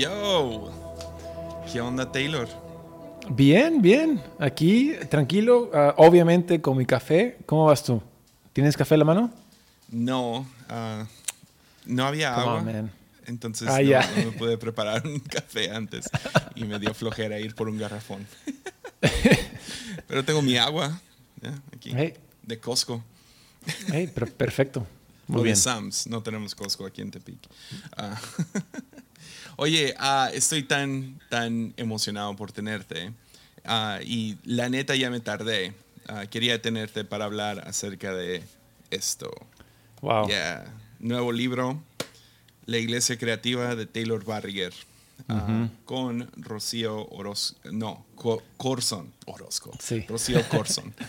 Yo, ¿qué onda Taylor? Bien, bien. Aquí, tranquilo. ah, obviamente con mi café. ¿Cómo vas tú? ¿Tienes café en la mano? No, ah, no había Come agua. on, man. Entonces Ah, no, no me pude preparar un café antes y me dio flojera ir por un garrafón. Pero tengo mi agua aquí Hey, de Costco. hey, perfecto. o Muy de bien. Sam's. No tenemos Costco aquí en Tepic. Ah, Oye, ah, estoy tan, tan emocionado por tenerte. Ah, y la neta ya me tardé. Ah, quería tenerte para hablar acerca de esto. Wow. Yeah. Nuevo libro, La Iglesia Creativa de Taylor Barriger. ah, con Rocío Orozco. No, Co- Corson Orozco. Sí. Rocío Corson.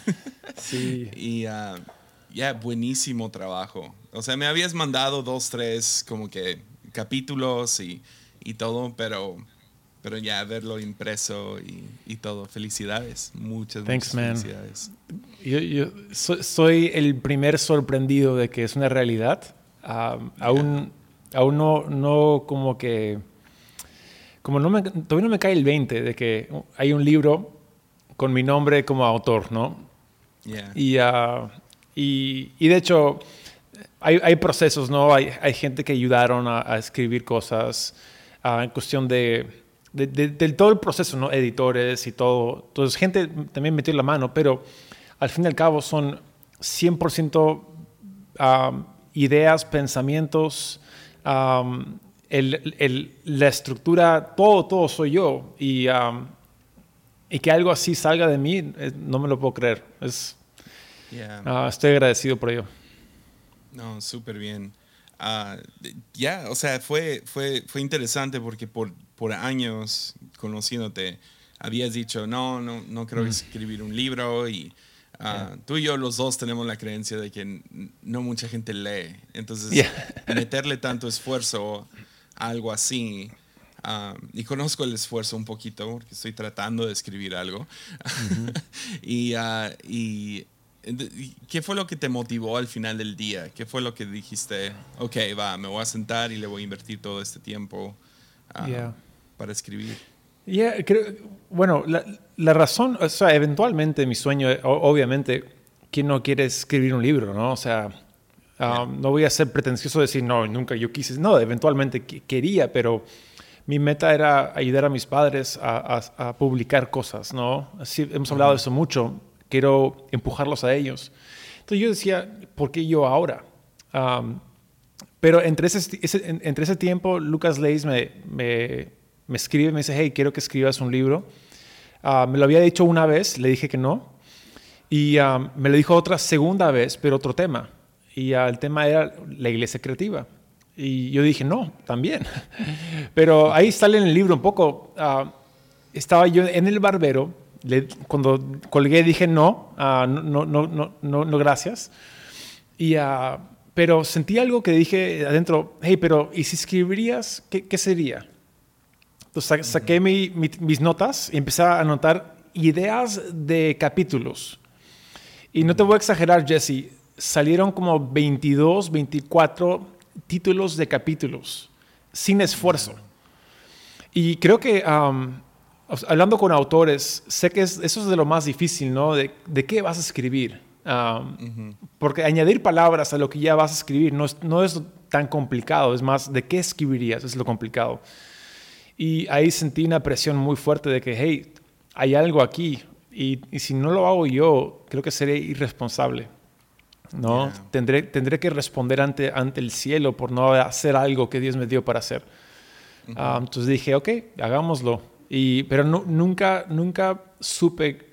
Sí. y ya, buenísimo trabajo. O sea, me habías mandado dos, tres como que capítulos y, y todo, pero, pero ya verlo impreso y, y todo. Felicidades. Muchas, Thanks, muchas man. felicidades. Yo, yo so- soy el primer sorprendido de que es una realidad. Aún aún no, no como que... Como no me, todavía no me cae el 20 de que hay un libro con mi nombre como autor, ¿no? Yeah. Y, ah, y, y de hecho, hay, hay procesos, ¿no? Hay, hay gente que ayudaron a, a escribir cosas ah, en cuestión de, de, de- del todo el proceso, ¿no? Editores y todo. Entonces, gente también metió la mano, pero al fin y al cabo son 100% ah, ideas, pensamientos, ah, el- el- la estructura, todo, todo soy yo. Y, ah, y que algo así salga de mí, eh, no me lo puedo creer. Es, Yeah. ah, estoy agradecido por ello. No, súper bien. De- ya, o sea, fue, fue, fue interesante porque por, por años conociéndote, habías dicho, no, no, no creo escribir un libro y ah, tú y yo los dos tenemos la creencia de que no mucha gente lee. Entonces, Yeah. meterle tanto esfuerzo a algo así, ah, y conozco el esfuerzo un poquito porque estoy tratando de escribir algo. y ¿y ¿Qué fue lo que te motivó al final del día? ¿Qué fue lo que dijiste? Ok, va, me voy a sentar y le voy a invertir todo este tiempo ah, Yeah. para escribir. Yeah, creo- bueno, la, la razón, o sea, eventualmente mi sueño, obviamente, ¿quién no quiere escribir un libro, no? O sea, um, no voy a ser pretencioso de decir, no, nunca yo quise. No, eventualmente quería, pero mi meta era ayudar a mis padres a, a- a publicar cosas, ¿no? Así, hemos hablado de eso mucho, quiero empujarlos a ellos. Entonces yo decía, ¿por qué yo ahora? Um, pero entre ese, ese- en- entre ese tiempo, Lucas Leis me, me, me escribe, me dice, hey, quiero que escribas un libro. Ah, me lo había dicho una vez, le dije que no. Y me lo dijo otra segunda vez, pero otro tema. Y ah, el tema era la iglesia creativa. Y yo dije, no, también. pero ahí sale en el libro un poco. ah, estaba yo en el barbero, le- cuando colgué dije no, ah, no, no, no, no, no, gracias. Y, ah, pero sentí algo que dije adentro, hey, pero ¿y si escribirías, qué, qué sería? Entonces sa- saqué mi- mi- mis notas y empecé a anotar ideas de capítulos. Y no te voy a exagerar, Jesse, salieron como 22, 24 títulos de capítulos, sin esfuerzo. Y creo que um, hablando con autores, sé que es- eso es de lo más difícil, ¿no? De, de qué vas a escribir. Um, Porque añadir palabras a lo que ya vas a escribir no es, no es tan complicado, es más, ¿de qué escribirías? Es lo complicado. Y ahí sentí una presión muy fuerte de que, hey, hay algo aquí. Y, y si no lo hago yo, creo que seré irresponsable. ¿no? Yeah. Tendré, tendré que responder ante, ante el cielo por no hacer algo que Dios me dio para hacer. Ah, entonces dije, ok, hagámoslo. Y, pero nu- nunca, nunca supe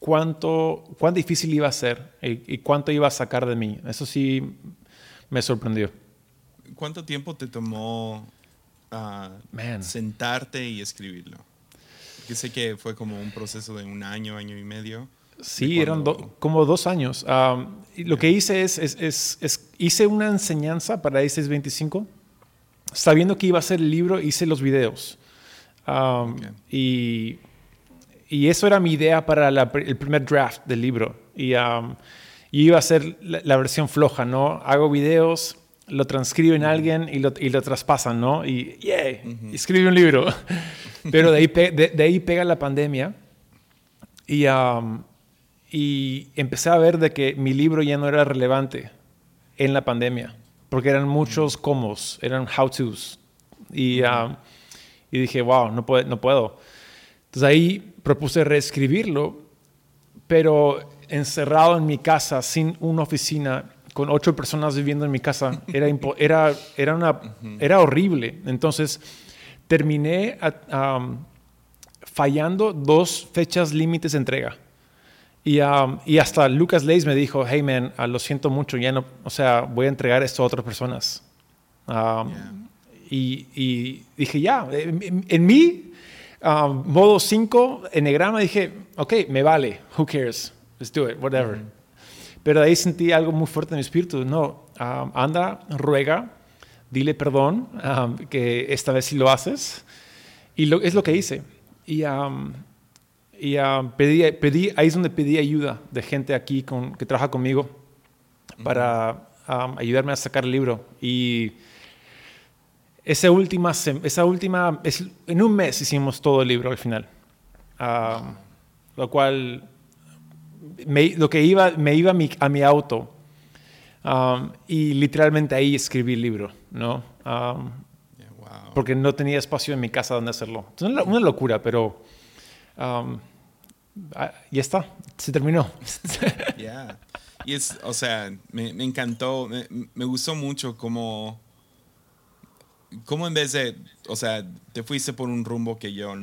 cuánto, cuán difícil iba a ser y, y cuánto iba a sacar de mí. Eso sí me sorprendió. ¿Cuánto tiempo te tomó Man. sentarte y escribirlo? Porque sé que fue como un proceso de un año, año y medio. Sí, ¿De eran do- como dos años. Am, y lo que hice es, es- es- es- hice una enseñanza para ICES 25. Sabiendo que iba a ser el libro, hice los videos. Am, Ok. y, y eso era mi idea para la el primer draft del libro. Y, am, y iba a ser la, la versión floja, ¿no? Hago videos, lo transcriben a alguien y lo, y lo traspasan, ¿no? Y, yeah, escribe un libro. Pero de ahí, de, ahí pega la pandemia y, um, y empecé a ver de que mi libro ya no era relevante en la pandemia, porque eran muchos comos, eran how-tos. Y, um, y dije, wow, no, puedo, no puedo. Entonces ahí propuse reescribirlo, pero encerrado en mi casa, sin una oficina, con ocho personas viviendo en mi casa, era, era, era, una, era horrible. Entonces terminé fallando dos fechas límites de entrega. Y, y, hasta Lucas Leis me dijo, hey man, ah, lo siento mucho, ya no, o sea, voy a entregar esto a otras personas. Y, y, dije, ya, en, mi modo 5, enegrama, dije, ok, me vale, who cares, let's do it, whatever. Pero ahí sentí algo muy fuerte en mi espíritu, no, anda, ruega, dile perdón, que esta vez sí lo haces. Y lo, es lo que hice. Y, y pedí, pedí, ahí es donde pedí ayuda de gente aquí con, que trabaja conmigo para ayudarme a sacar el libro. Y esa última, esa última en un mes hicimos todo el libro al final. Lo cual, me, lo que iba, me iba a mi, a mi auto y literalmente ahí escribí el libro, ¿no? Porque no tenía espacio en mi casa donde hacerlo. Es una, locura, pero um, ya está, se terminó. Yeah. Y es, o sea, me, me encantó, me, me, gustó mucho como, como en vez de, o sea, te fuiste por un rumbo que yo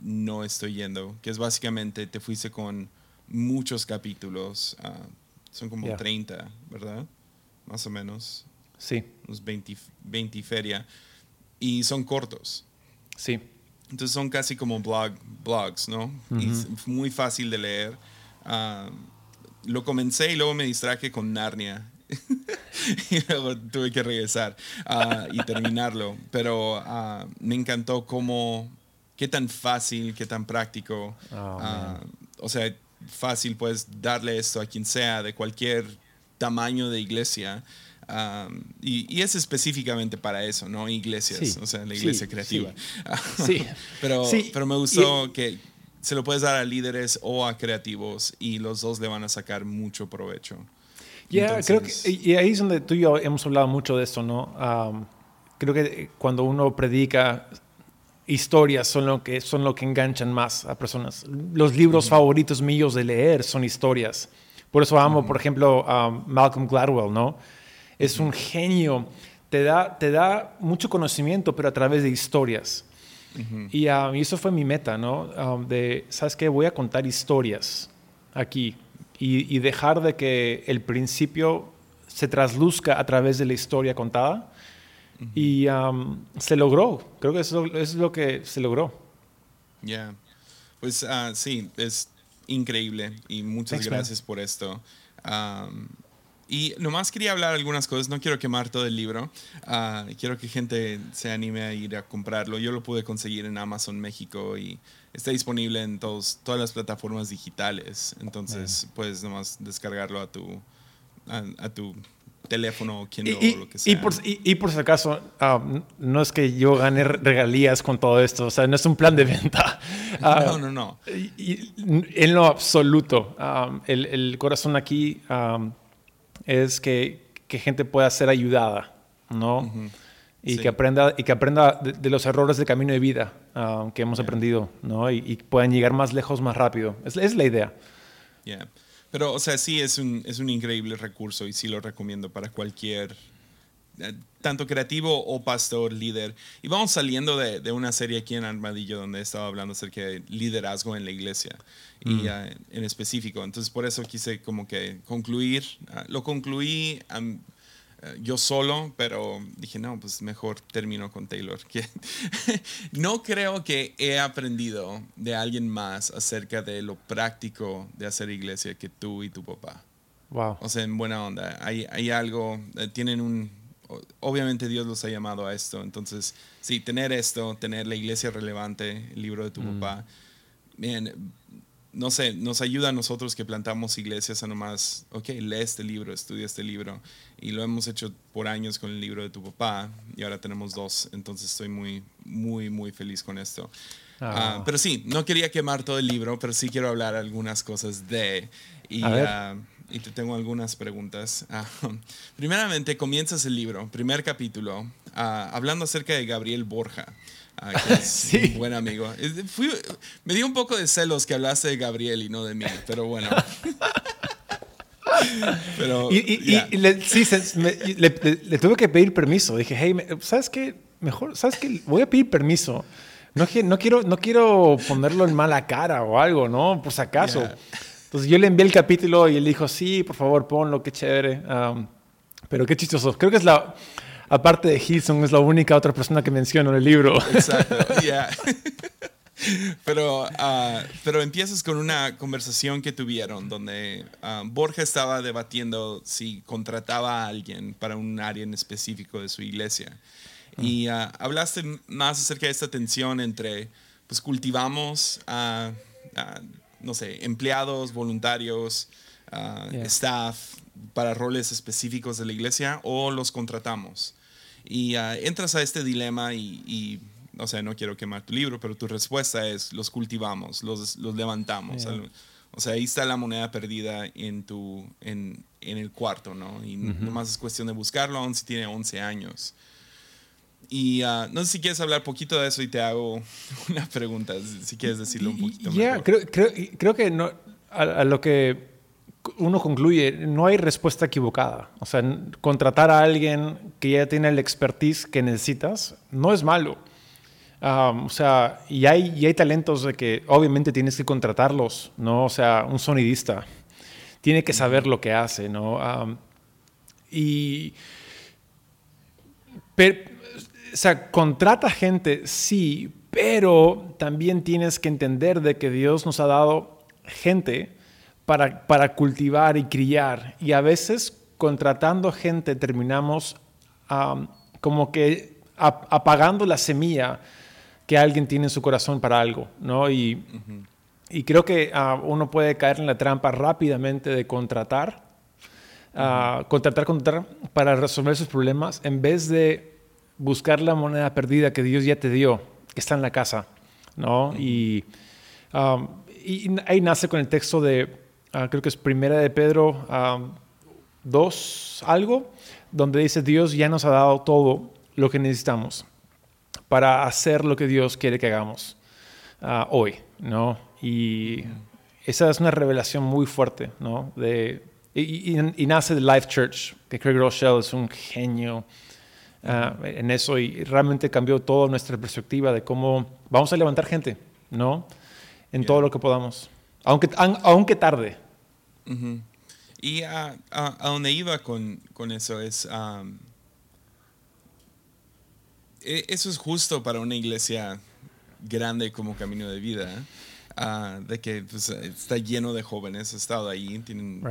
no estoy yendo, que es básicamente te fuiste con muchos capítulos, ah, son como 30, ¿verdad? Más o menos. Sí. Unos 20, 20 feria y son cortos. Sí. Entonces son casi como blog, blogs, ¿no? y es muy fácil de leer. Ah, lo comencé y luego me distraje con Narnia. y luego tuve que regresar uh, y terminarlo. Pero uh, me encantó cómo, qué tan fácil, qué tan práctico. Oh, o sea, fácil puedes darle esto a quien sea, de cualquier tamaño de iglesia y, es específicamente para eso, ¿no? Iglesias, o sea, la iglesia creativa. Sí. pero, pero me gustó que se lo puedes dar a líderes o a creativos y los dos le van a sacar mucho provecho. Ya, creo que, y ahí es donde tú y yo hemos hablado mucho de esto, ¿no? creo que cuando uno predica historias son lo que son lo que enganchan más a personas. Los libros favoritos míos de leer son historias. Por eso amo, por ejemplo, a Malcolm Gladwell, ¿no? es un genio, te da, te da mucho conocimiento, pero a través de historias. Um, y, eso fue mi meta, ¿no? Um, de, ¿sabes qué? Voy a contar historias aquí y, dejar de que el principio se trasluzca a través de la historia contada. Y um, se logró, creo que eso, es lo que se logró. Ya, pues uh, sí, es increíble y muchas gracias por esto. Y nomás quería hablar algunas cosas, no quiero quemar todo el libro, uh, quiero que gente se anime a ir a comprarlo. Yo lo pude conseguir en Amazon México y está disponible en todos, todas las plataformas digitales, entonces puedes nomás descargarlo a tu, a, tu teléfono, Kindle y, o lo que sea. Y por, y, por si acaso, ah, no es que yo gane regalías con todo esto, o sea, no es un plan de venta. Ah, no, no, no. Y, en lo absoluto, el, el, corazón aquí es que, que gente pueda ser ayudada, ¿no? Y, que aprenda, y que aprenda de, los errores del camino de vida ah, que hemos aprendido, ¿no? Y, puedan llegar más lejos más rápido. Es, es la idea. Yeah. Pero, o sea, sí es un, es un increíble recurso y sí lo recomiendo para cualquier eh, tanto creativo o pastor, líder. Y vamos saliendo de, de, una serie aquí en Armadillo donde estaba hablando acerca de liderazgo en la iglesia y mm. en específico. Entonces por eso quise como que concluir. Ah, lo concluí eh, yo solo, pero dije, no, pues mejor termino con Taylor. Que no creo que he aprendido de alguien más acerca de lo práctico de hacer iglesia que tú y tu papá. Wow. O sea, en buena onda. Hay, hay algo, eh, tienen un obviamente Dios los ha llamado a esto. Entonces, sí, tener esto, tener la iglesia relevante, el libro de tu mm. papá, bien, no sé, nos ayuda a nosotros que plantamos iglesias a nomás, ok, lee este libro, estudia este libro. Y lo hemos hecho por años con el libro de tu papá y ahora tenemos dos. Entonces estoy muy, muy, muy feliz con esto. Ah. pero sí, no quería quemar todo el libro, pero sí quiero hablar algunas cosas de... Y, y te tengo algunas preguntas. primeramente, comienzas el libro, primer capítulo, hablando acerca de Gabriel Borja. sí. buen amigo. me dio un poco de celos que hablaste de Gabriel y no de mí, pero bueno. pero, y, le, sí, le, tuve que pedir permiso. Dije, hey, ¿sabes qué? Mejor, ¿sabes qué? Voy a pedir permiso. No, no, quiero, no quiero ponerlo en mala cara o algo, ¿no? Por si acaso. Entonces yo le envié el capítulo y él dijo, sí, por favor, ponlo, qué chévere. pero qué chistoso. Creo que es la, aparte de Hilson, es la única otra persona que menciono en el libro. Exacto, yeah. pero, ah, pero empiezas con una conversación que tuvieron donde ah, Borja estaba debatiendo si contrataba a alguien para un área en específico de su iglesia. Y ah, hablaste más acerca de esta tensión entre, pues cultivamos a, no sé, empleados, voluntarios, staff para roles específicos de la iglesia o los contratamos. Y ah, entras a este dilema y, o sea, no quiero quemar tu libro, pero tu respuesta es, los cultivamos, los, los levantamos. O sea, ahí está la moneda perdida en, tu, en, en el cuarto, ¿no? Y nomás es cuestión de buscarlo, aún si tiene 11 años. Y ah, no sé si quieres hablar poquito de eso y te hago una pregunta, si quieres decirlo un poquito yeah, Creo, creo, creo, que no, a, lo que uno concluye, no hay respuesta equivocada. O sea, contratar a alguien que ya tiene el expertise que necesitas no es malo. o sea, y hay, y hay talentos de que obviamente tienes que contratarlos, ¿no? O sea, un sonidista tiene que saber lo que hace, ¿no? y... o sea, contrata gente, sí, pero también tienes que entender de que Dios nos ha dado gente para, para cultivar y criar. Y a veces contratando gente terminamos como que apagando la semilla que alguien tiene en su corazón para algo, ¿no? Y, y creo que ah, uno puede caer en la trampa rápidamente de contratar, uh, contratar, contratar para resolver sus problemas en vez de buscar la moneda perdida que Dios ya te dio, que está en la casa, ¿no? y, y ahí nace con el texto de Ah, creo que es Primera de Pedro 2, algo, donde dice Dios ya nos ha dado todo lo que necesitamos para hacer lo que Dios quiere que hagamos ah, hoy, ¿no? Y esa es una revelación muy fuerte, ¿no? De, y, nace de Life Church, que Craig Rochelle es un genio ah, en eso y realmente cambió toda nuestra perspectiva de cómo vamos a levantar gente, ¿no? En todo lo que podamos. Aunque, aunque tarde, y a, a, donde iba con, con eso es, e, eso es justo para una iglesia grande como Camino de Vida, ah, de que pues, está lleno de jóvenes, he estado ahí, tienen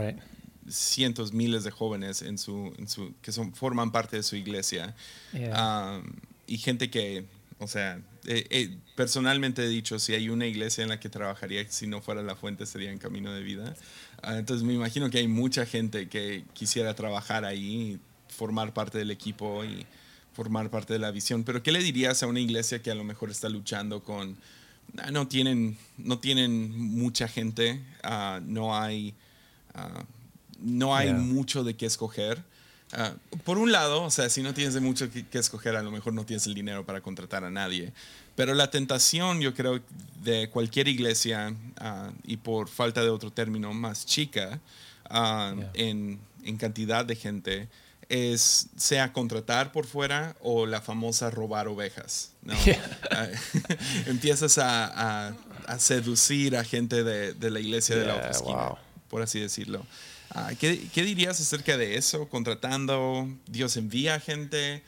cientos, miles de jóvenes en su, en su, que son, forman parte de su iglesia. y gente que, o sea, eh, eh, personalmente he dicho, si hay una iglesia en la que trabajaría, si no fuera la fuente, sería en Camino de Vida. Ah, entonces me imagino que hay mucha gente que quisiera trabajar ahí, formar parte del equipo y formar parte de la visión. Pero ¿qué le dirías a una iglesia que a lo mejor está luchando con, ah, no tienen, no tienen mucha gente, ah, no hay, no hay mucho de qué escoger? Por un lado, o sea, si no tienes de mucho que, que, escoger, a lo mejor no tienes el dinero para contratar a nadie. Pero la tentación, yo creo, de cualquier iglesia, ah, y por falta de otro término, más chica, ah, en, en, cantidad de gente, es sea contratar por fuera o la famosa robar ovejas. ¿no? Ah, empiezas a, a, seducir a gente de, de la iglesia de la oficina, por así decirlo. ¿Qué, ¿qué, dirías acerca de eso? Contratando, Dios envía gente,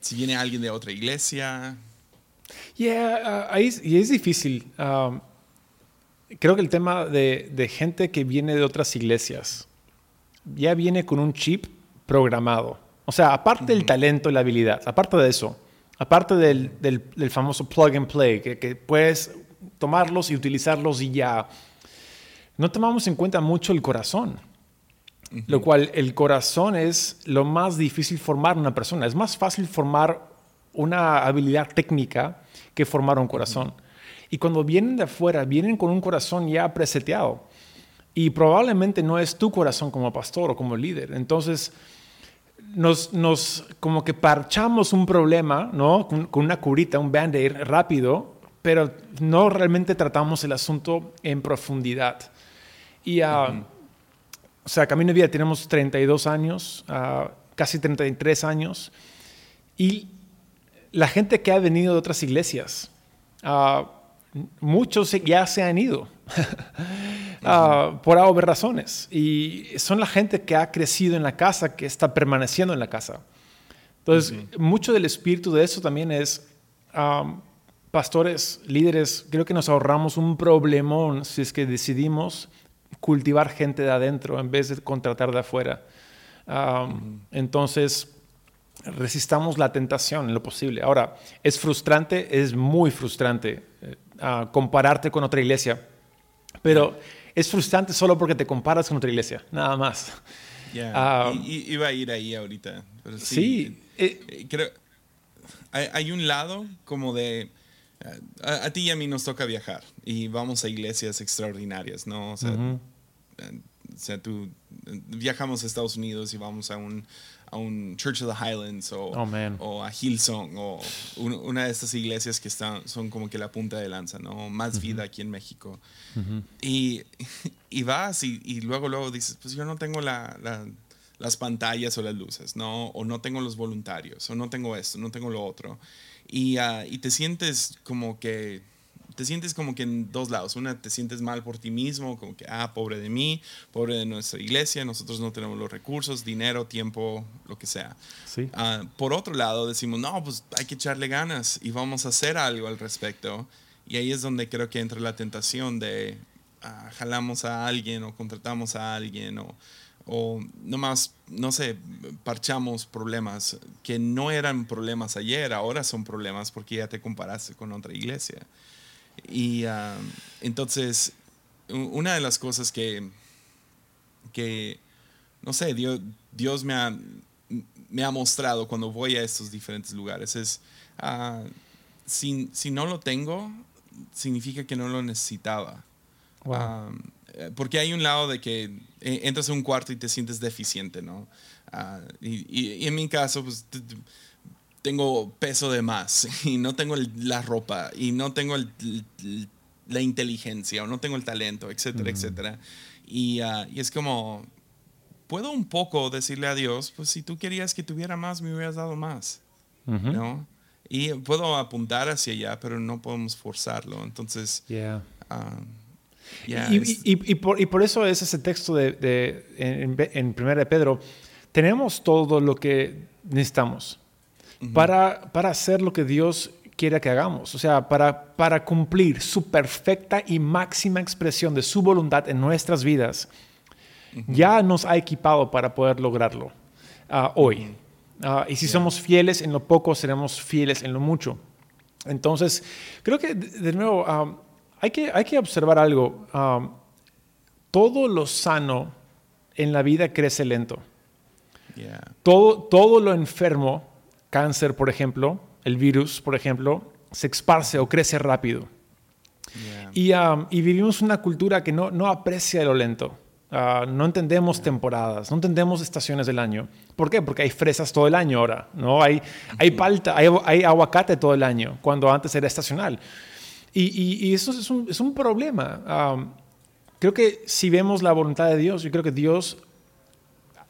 si viene alguien de otra iglesia, Yeah, uh, y es difícil. Um, creo que el tema de, de, gente que viene de otras iglesias ya viene con un chip programado. O sea, aparte del talento y la habilidad, aparte de eso, aparte del, del, famoso plug and play, que, que, puedes tomarlos y utilizarlos y ya. No tomamos en cuenta mucho el corazón, lo cual el corazón es lo más difícil formar una persona. Es más fácil formar una habilidad técnica que formar un corazón. Y cuando vienen de afuera, vienen con un corazón ya preseteado. Y probablemente no es tu corazón como pastor o como líder. Entonces, nos, nos como que parchamos un problema, ¿no? Con, una curita, un band-aid rápido, pero no realmente tratamos el asunto en profundidad. Y, uh, o sea, Camino de Vida tenemos 32 años, uh, casi 33 años, y la gente que ha venido de otras iglesias, uh, muchos ya se han ido uh, por obvias razones. Y son la gente que ha crecido en la casa, que está permaneciendo en la casa. Entonces, mucho del espíritu de eso también es, um, pastores, líderes, creo que nos ahorramos un problemón si es que decidimos cultivar gente de adentro en vez de contratar de afuera. Um, entonces, resistamos la tentación en lo posible. Ahora, es frustrante, es muy frustrante eh, compararte con otra iglesia, pero es frustrante solo porque te comparas con otra iglesia, nada más. Ya, iba a ir ahí ahorita. sí, eh, creo, hay, un lado como de... A, ti y a mí nos toca viajar y vamos a iglesias extraordinarias, ¿no? O sea, o sea tú viajamos a Estados Unidos y vamos a un, a un Church of the Highlands o, oh, o a Hillsong o una de estas iglesias que están, son como que la punta de lanza, ¿no? Más vida aquí en México. y, y, vas y, y, luego, luego dices, pues yo no tengo la, las pantallas o las luces, ¿no? O no tengo los voluntarios, o no tengo esto, no tengo lo otro. Y, uh, y te sientes como que te sientes como que en dos lados. Una, te sientes mal por ti mismo, como que, ah, pobre de mí, pobre de nuestra iglesia, nosotros no tenemos los recursos, dinero, tiempo, lo que sea. Sí. Ah, por otro lado, decimos, no, pues hay que echarle ganas y vamos a hacer algo al respecto. Y ahí es donde creo que entra la tentación de ah, jalamos a alguien o contratamos a alguien o, o nomás, no sé, parchamos problemas que no eran problemas ayer, ahora son problemas porque ya te comparaste con otra iglesia. Y ah, entonces, una de las cosas que, que no sé, Dios, Dios me, ha, me ha mostrado cuando voy a estos diferentes lugares es, uh, si, si, no lo tengo, significa que no lo necesitaba. Ah, porque hay un lado de que eh, entras a un cuarto y te sientes deficiente, ¿no? y, y, en mi caso, pues tengo peso de más y no tengo la ropa y no tengo la inteligencia o no tengo el talento, etcétera, etcétera. Y, ah, y, es como, puedo un poco decirle a Dios, pues si tú querías que tuviera más, me hubieras dado más, ¿no? Y puedo apuntar hacia allá, pero no podemos forzarlo. Entonces, ah, y, por, y, por, eso es ese texto de, de en, en de Pedro, tenemos todo lo que necesitamos para, para hacer lo que Dios quiere que hagamos, o sea, para, para cumplir su perfecta y máxima expresión de su voluntad en nuestras vidas, ya nos ha equipado para poder lograrlo ah, hoy. Ah, y si somos fieles en lo poco, seremos fieles en lo mucho. Entonces, creo que, de nuevo, ah, hay, que, hay que observar algo. todo lo sano en la vida crece lento. Todo, todo lo enfermo cáncer, por ejemplo, el virus, por ejemplo, se esparce o crece rápido. Y, um, y, vivimos una cultura que no, no aprecia lo lento. Uh, no entendemos temporadas, no entendemos estaciones del año. ¿Por qué? Porque hay fresas todo el año ahora, ¿no? Hay, hay palta, hay, hay aguacate todo el año, cuando antes era estacional. Y, y, eso es un, es un problema. Um, creo que si vemos la voluntad de Dios, yo creo que Dios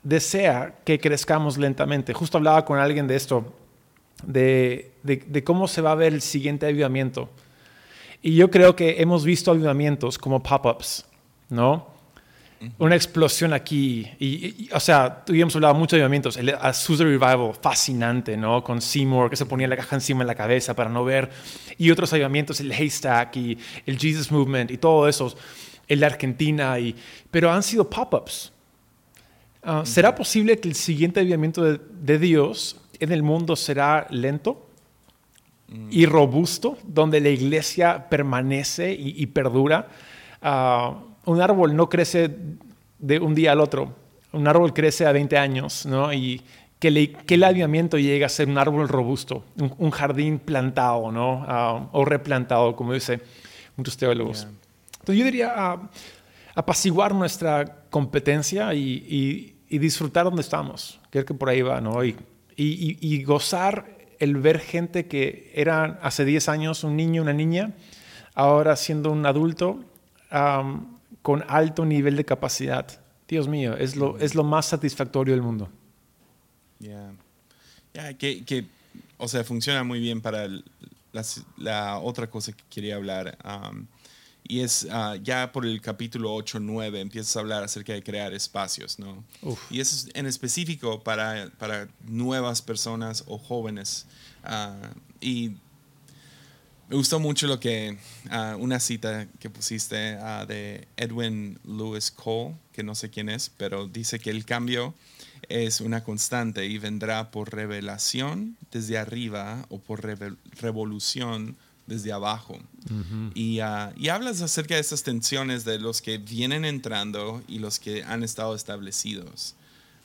desea que crezcamos lentamente. Justo hablaba con alguien de esto, de, cómo se va a ver el siguiente avivamiento. Y yo creo que hemos visto avivamientos como pop-ups, ¿no? Una explosión aquí. Y, o sea, tuvimos hablado mucho de avivamientos. El Azusa Revival, fascinante, ¿no? Con Seymour, que se ponía la caja encima de la cabeza para no ver. Y otros avivamientos, el Haystack y el Jesus Movement y todo eso. El de Argentina. Y, pero han sido pop-ups. Ah, ¿Será posible que el siguiente avivamiento de, Dios en el mundo será lento? y robusto, donde la iglesia permanece y, perdura. Ah, un árbol no crece de un día al otro. Un árbol crece a 20 años, ¿no? Y que, el aviamiento llega a ser un árbol robusto, un, jardín plantado, ¿no? Ah, o replantado, como dicen muchos teólogos. Entonces yo diría ah, apaciguar nuestra competencia y, disfrutar donde estamos. Creo que por ahí va, ¿no? Y, y, gozar el ver gente que era hace 10 años un niño, una niña, ahora siendo un adulto con alto nivel de capacidad. Dios mío, es lo, es lo más satisfactorio del mundo. Ya, que, o sea, funciona muy bien para la, otra cosa que quería hablar. y es ah, ya por el capítulo 8, 9, empiezas a hablar acerca de crear espacios, ¿no? Y eso es en específico para, para nuevas personas o jóvenes. Ah, y me gustó mucho lo que, ah, una cita que pusiste de Edwin Lewis Cole, que no sé quién es, pero dice que el cambio es una constante y vendrá por revelación desde arriba o por revolución desde abajo. y, uh, y, hablas acerca de esas tensiones de los que vienen entrando y los que han estado establecidos.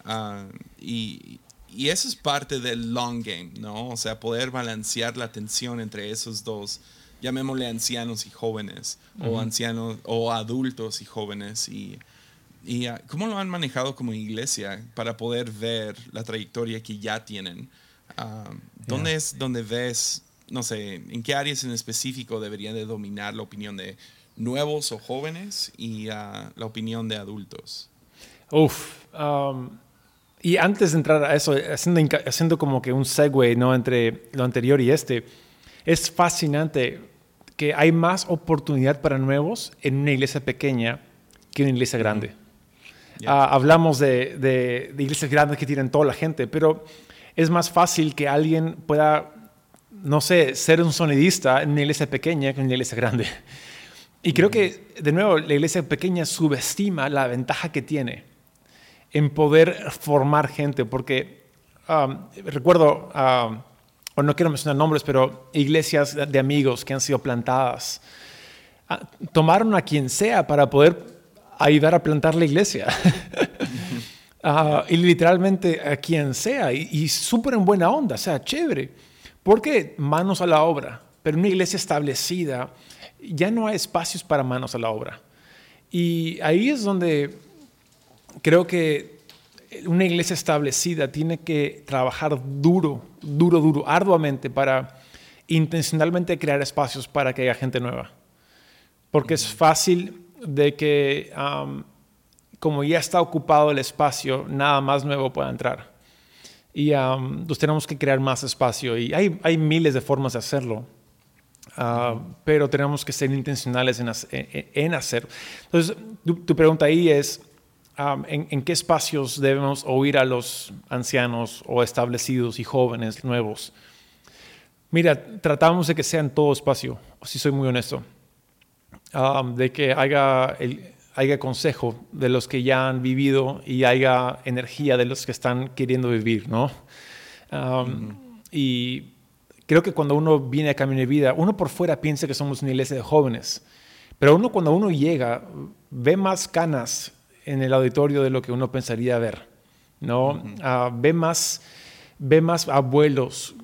Uh, y, y, eso es parte del long game, ¿no? O sea, poder balancear la tensión entre esos dos, llamémosle ancianos y jóvenes, o ancianos o adultos y jóvenes. Y, ¿Y ah, cómo lo han manejado como iglesia para poder ver la trayectoria que ya tienen? Ah, ¿Dónde es donde ves, no sé, en qué áreas en específico deberían de dominar la opinión de nuevos o jóvenes y ah, la opinión de adultos? Uf, um, y antes de entrar a eso, haciendo, haciendo como que un segue ¿no? entre lo anterior y este, es fascinante que hay más oportunidad para nuevos en una iglesia pequeña que en una iglesia grande. Ah, hablamos de, iglesias grandes que tienen toda la gente, pero es más fácil que alguien pueda, no sé, ser un sonidista en una iglesia pequeña que en una iglesia grande. Y creo que, de nuevo, la iglesia pequeña subestima la ventaja que tiene en poder formar gente, porque um, recuerdo, um, o no quiero mencionar nombres, pero iglesias de amigos que han sido plantadas, ah, tomaron a quien sea para poder ayudar a plantar la iglesia. Ah, y literalmente a quien sea, y, súper en buena onda, o sea, chévere. Porque manos a la obra, pero una iglesia establecida, ya no hay espacios para manos a la obra. Y ahí es donde creo que una iglesia establecida tiene que trabajar duro, duro, duro, arduamente para intencionalmente crear espacios para que haya gente nueva. Porque es fácil de que como ya está ocupado el espacio, nada más nuevo pueda entrar. Y pues tenemos que crear más espacio y hay, hay miles de formas de hacerlo. Ah, pero tenemos que ser intencionales en, en, hacer. Entonces, tu, pregunta ahí es, ¿en, ¿en, qué espacios debemos oír a los ancianos o establecidos y jóvenes nuevos? Mira, tratamos de que sea en todo espacio, si soy muy honesto. Um, de que haya, el, haya consejo de los que ya han vivido y haya energía de los que están queriendo vivir, ¿no? Um, y creo que cuando uno viene a Camino de Vida, uno por fuera piensa que somos una iglesia de jóvenes, pero uno cuando uno llega ve más canas en el auditorio de lo que uno pensaría ver, ¿no? Ah, ve, más, ve más abuelos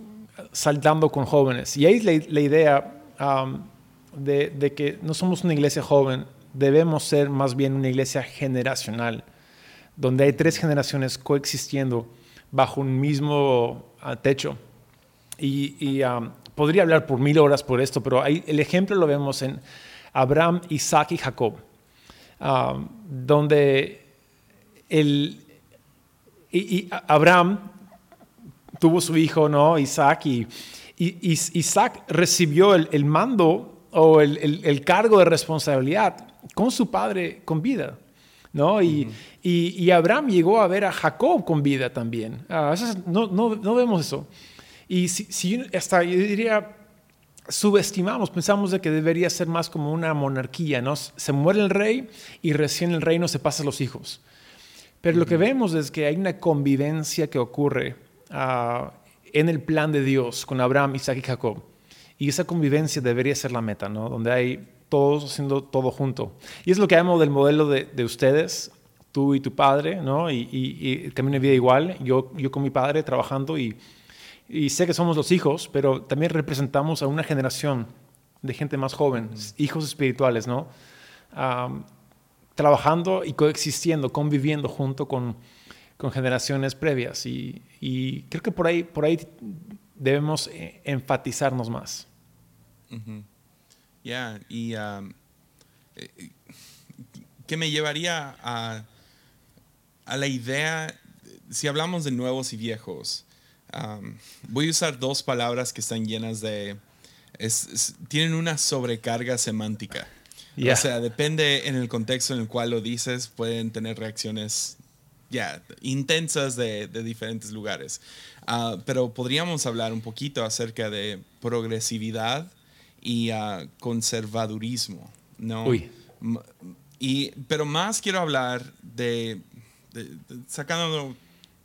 saltando con jóvenes. Y ahí es la, idea um, de, que no somos una iglesia joven, debemos ser más bien una iglesia generacional, donde hay tres generaciones coexistiendo bajo un mismo ah, techo. Y, ah, podría hablar por mil horas por esto, pero el ejemplo lo vemos en Abraham, Isaac y Jacob, ah, donde el, y, Abraham tuvo su hijo, ¿no? Isaac, y, Isaac recibió el, el mando o el, cargo de responsabilidad con su padre con vida. ¿no? Y, y, Abraham llegó a ver a Jacob con vida también. Ah, no, no, no, vemos eso. Y si, si, hasta yo diría, subestimamos, pensamos de que debería ser más como una monarquía, ¿no? Se muere el rey y recién el reino se pasa a los hijos. Pero lo que vemos es que hay una convivencia que ocurre ah, en el plan de Dios con Abraham, Isaac y Jacob. Y esa convivencia debería ser la meta, ¿no? Donde hay todos haciendo todo junto. Y es lo que amo del modelo de, de ustedes, tú y tu padre, ¿no? Y, y, y Camino de Vida igual, yo, yo con mi padre trabajando y, y sé que somos los hijos, pero también representamos a una generación de gente más joven, hijos espirituales, ¿no? trabajando y coexistiendo, conviviendo junto con, con generaciones previas. Y, y, creo que por ahí, por ahí debemos eh, enfatizarnos más. Ya, y um, eh, que me llevaría a, a la idea, si hablamos de nuevos y viejos, um, voy a usar dos palabras que están llenas de... tienen una sobrecarga semántica. O sea, depende en el contexto en el cual lo dices, pueden tener reacciones ya intensas de, de, diferentes lugares. Uh, pero podríamos hablar un poquito acerca de progresividad y uh, conservadurismo, ¿no? Uy. Y, pero más quiero hablar de, de, sacando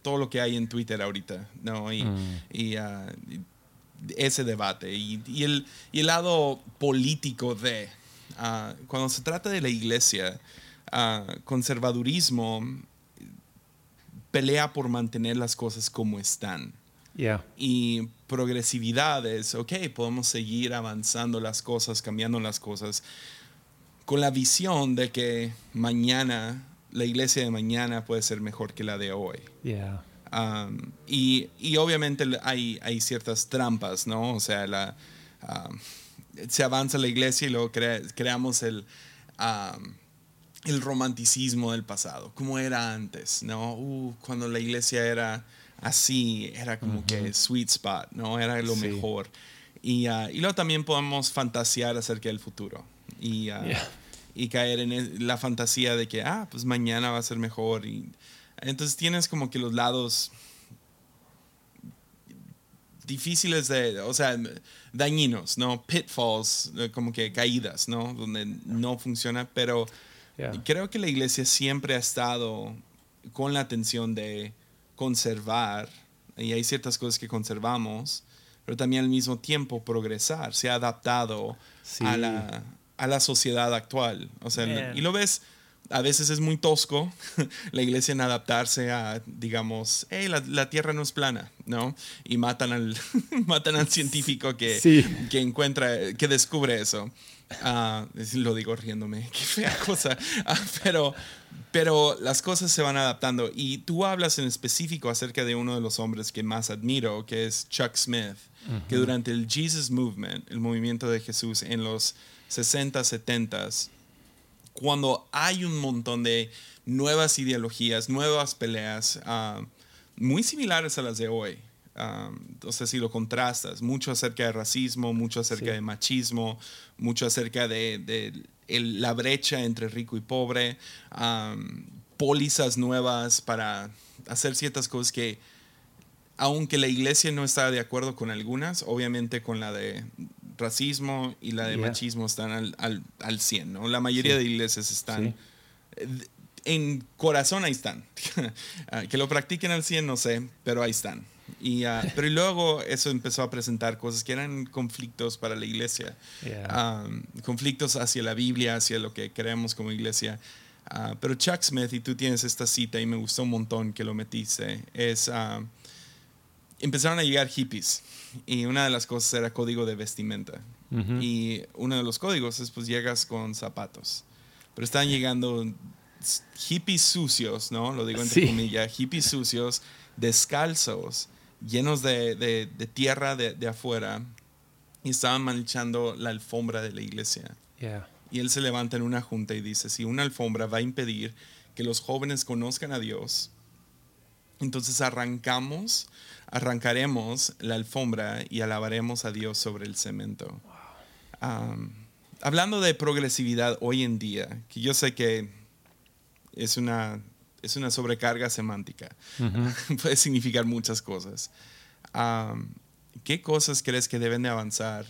todo lo que hay en Twitter ahorita, ¿no? Y, mm. y, uh, ese debate y, y, el, y el lado político de, Ah, cuando se trata de la iglesia, uh, conservadurismo pelea por mantener las cosas como están. Y progresividad es, ok, podemos seguir avanzando las cosas, cambiando las cosas, con la visión de que mañana, la iglesia de mañana puede ser mejor que la de hoy. Um, y, y, obviamente hay, hay ciertas trampas, ¿no? O sea, la, um, se avanza la iglesia y luego creamos el, el romanticismo del pasado, como era antes, ¿no? Uh, cuando la iglesia era así, era como que sweet spot, ¿no? Era lo mejor. Y, uh, y, luego también podemos fantasear acerca del futuro y, uh, y caer en la fantasía de que, ah, pues mañana va a ser mejor. Y, entonces tienes como que los lados difíciles de, o sea, dañinos, ¿no? Pitfalls, eh, como que caídas, ¿no? Donde no funciona, pero creo que la iglesia siempre ha estado con la atención de conservar, y hay ciertas cosas que conservamos, pero también al mismo tiempo progresar, se ha adaptado a, la, a la sociedad actual. O sea, y lo ves a veces es muy tosco la iglesia en adaptarse a, digamos, hey, la, tierra no es plana, ¿no? Y matan al, matan al científico que, que encuentra, que descubre eso. Uh, lo digo riéndome, qué fea cosa. Ah, pero, pero las cosas se van adaptando. Y tú hablas en específico acerca de uno de los hombres que más admiro, que es Chuck Smith, que durante el Jesus Movement, el movimiento de Jesús en los 60, 70 cuando hay un montón de nuevas ideologías, nuevas peleas, ah, muy similares a las de hoy. entonces, ah, si lo contrastas, mucho acerca de racismo, mucho acerca de machismo, mucho acerca de, la brecha entre rico y pobre, pólizas nuevas para hacer ciertas cosas que, aunque la iglesia no está de acuerdo con algunas, obviamente con la de racismo y la de machismo están al, al, al 100, ¿no? La mayoría de iglesias están... En corazón ahí están. Ah, que lo practiquen al 100, no sé, pero ahí están. Y, uh, pero luego eso empezó a presentar cosas que eran conflictos para la iglesia. conflictos hacia la Biblia, hacia lo que creemos como iglesia. Uh, pero Chuck Smith, y tú tienes esta cita y me gustó un montón que lo metiste, es empezaron a llegar hippies y una de las cosas era código de vestimenta. Y uno de los códigos es pues llegas con zapatos. Pero están llegando hippies sucios, ¿no? Lo digo entre comillas, hippies sucios, descalzos, llenos de, de, tierra de, de, afuera y estaban manchando la alfombra de la iglesia. Y él se levanta en una junta y dice, si una alfombra va a impedir que los jóvenes conozcan a Dios, entonces arrancamos arrancaremos la alfombra y alabaremos a Dios sobre el cemento. hablando de progresividad hoy en día, que yo sé que es una, es una sobrecarga semántica, puede significar muchas cosas. ¿Qué cosas crees que deben de avanzar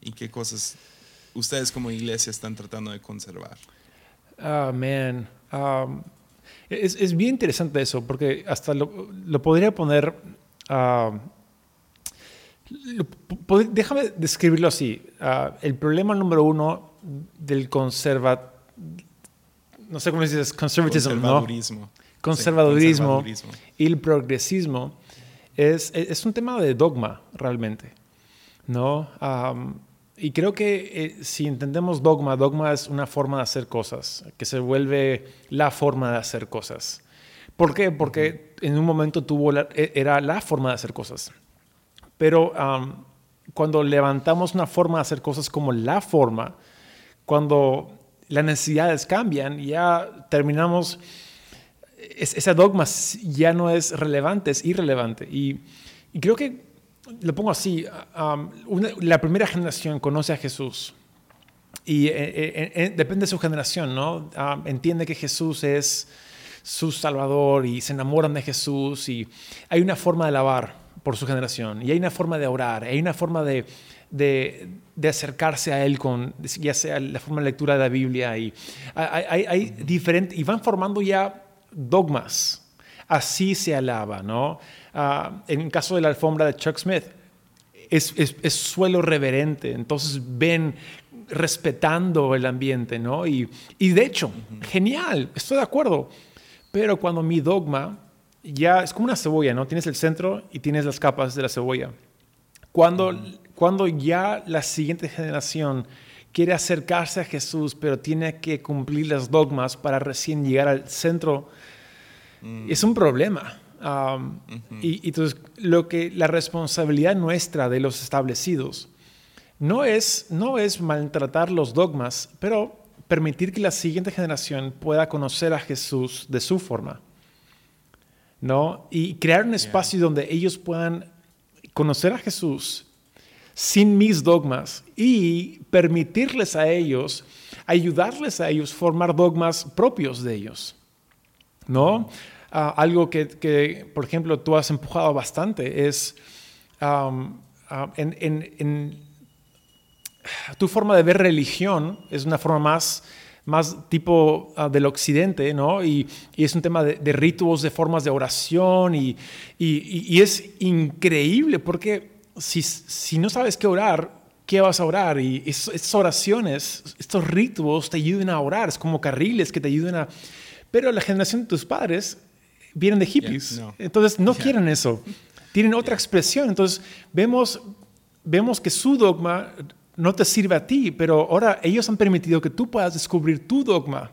y qué cosas ustedes como iglesia están tratando de conservar? Ah, man. es, es, bien interesante eso, porque hasta lo, lo podría poner déjame describirlo así. Ah, el problema número uno del conserva, no sé cómo conservatismo, conservadurismo. Conservadurismo, y el progresismo es, es, un tema de dogma realmente, ¿no? y creo que eh, si entendemos dogma, dogma es una forma de hacer cosas, que se vuelve la forma de hacer cosas. ¿Por qué? Porque en un momento tuvo e, era la forma de hacer cosas. Pero cuando levantamos una forma de hacer cosas como la forma, cuando las necesidades cambian, ya terminamos, ese dogma ya no es relevante, es irrelevante. Y, creo que, lo pongo así, la primera generación conoce a Jesús. Y eh, eh, eh, depende de su generación, ¿no? entiende que Jesús es su Salvador y se enamoran de Jesús y hay una forma de lavar por su generación y hay una forma de orar, hay una forma de, de, acercarse a Él con, ya sea la forma de lectura de la Biblia y hay, hay, diferente, y van formando ya dogmas. Así se alaba, ¿no? Ah, en el caso de la alfombra de Chuck Smith, es, es, suelo reverente, entonces ven respetando el ambiente, ¿no? Y, y de hecho, genial, estoy de acuerdo. Pero cuando mi dogma ya es como una cebolla, ¿no? Tienes el centro y tienes las capas de la cebolla. Cuando, cuando ya la siguiente generación quiere acercarse a Jesús, pero tiene que cumplir los dogmas para recién llegar al centro, mm. es un problema. y, entonces, lo que la responsabilidad nuestra de los establecidos no es, no es maltratar los dogmas, pero permitir que la siguiente generación pueda conocer a Jesús de su forma. ¿no? Y crear un espacio donde ellos puedan conocer a Jesús sin mis dogmas y permitirles a ellos, ayudarles a ellos formar dogmas propios de ellos. ¿No? Ah, algo que, por ejemplo, tú has empujado bastante es ah, en tu forma de ver religión es una forma más, más tipo ah, del occidente, ¿no? Y, es un tema de, de, ritos, de formas de oración y, y, es increíble porque si, si, no sabes qué orar, ¿qué vas a orar? Y estas oraciones, estos ritos te ayudan a orar, es como carriles que te ayudan a... Pero la generación de tus padres vienen de hippies, entonces no quieren eso, tienen otra expresión, entonces vemos, vemos que su dogma no te sirve a ti, pero ahora ellos han permitido que tú puedas descubrir tu dogma.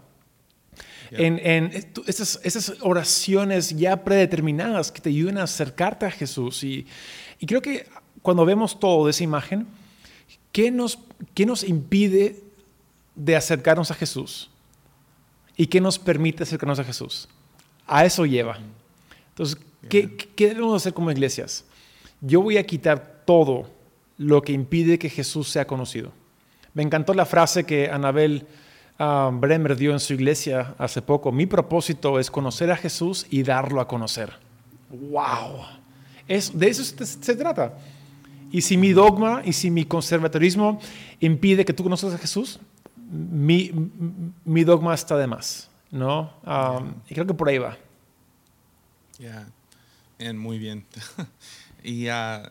En, esas, oraciones ya predeterminadas que te ayudan a acercarte a Jesús. Y, creo que cuando vemos todo de esa imagen, ¿qué nos, qué nos impide de acercarnos a Jesús? ¿Y qué nos permite acercarnos a Jesús? A eso lleva. Entonces, ¿qué, ¿qué debemos hacer como iglesias? Yo voy a quitar todo lo que impide que Jesús sea conocido. Me encantó la frase que Anabel ah, Bremer dio en su iglesia hace poco. Mi propósito es conocer a Jesús y darlo a conocer. ¡Wow! Es, de eso se, trata. Y si mi dogma y si mi conservatorismo impide que tú conozcas a Jesús, mi, mi dogma está de más. ¿no? Ah, y creo que por ahí va. Ya, muy bien. y uh,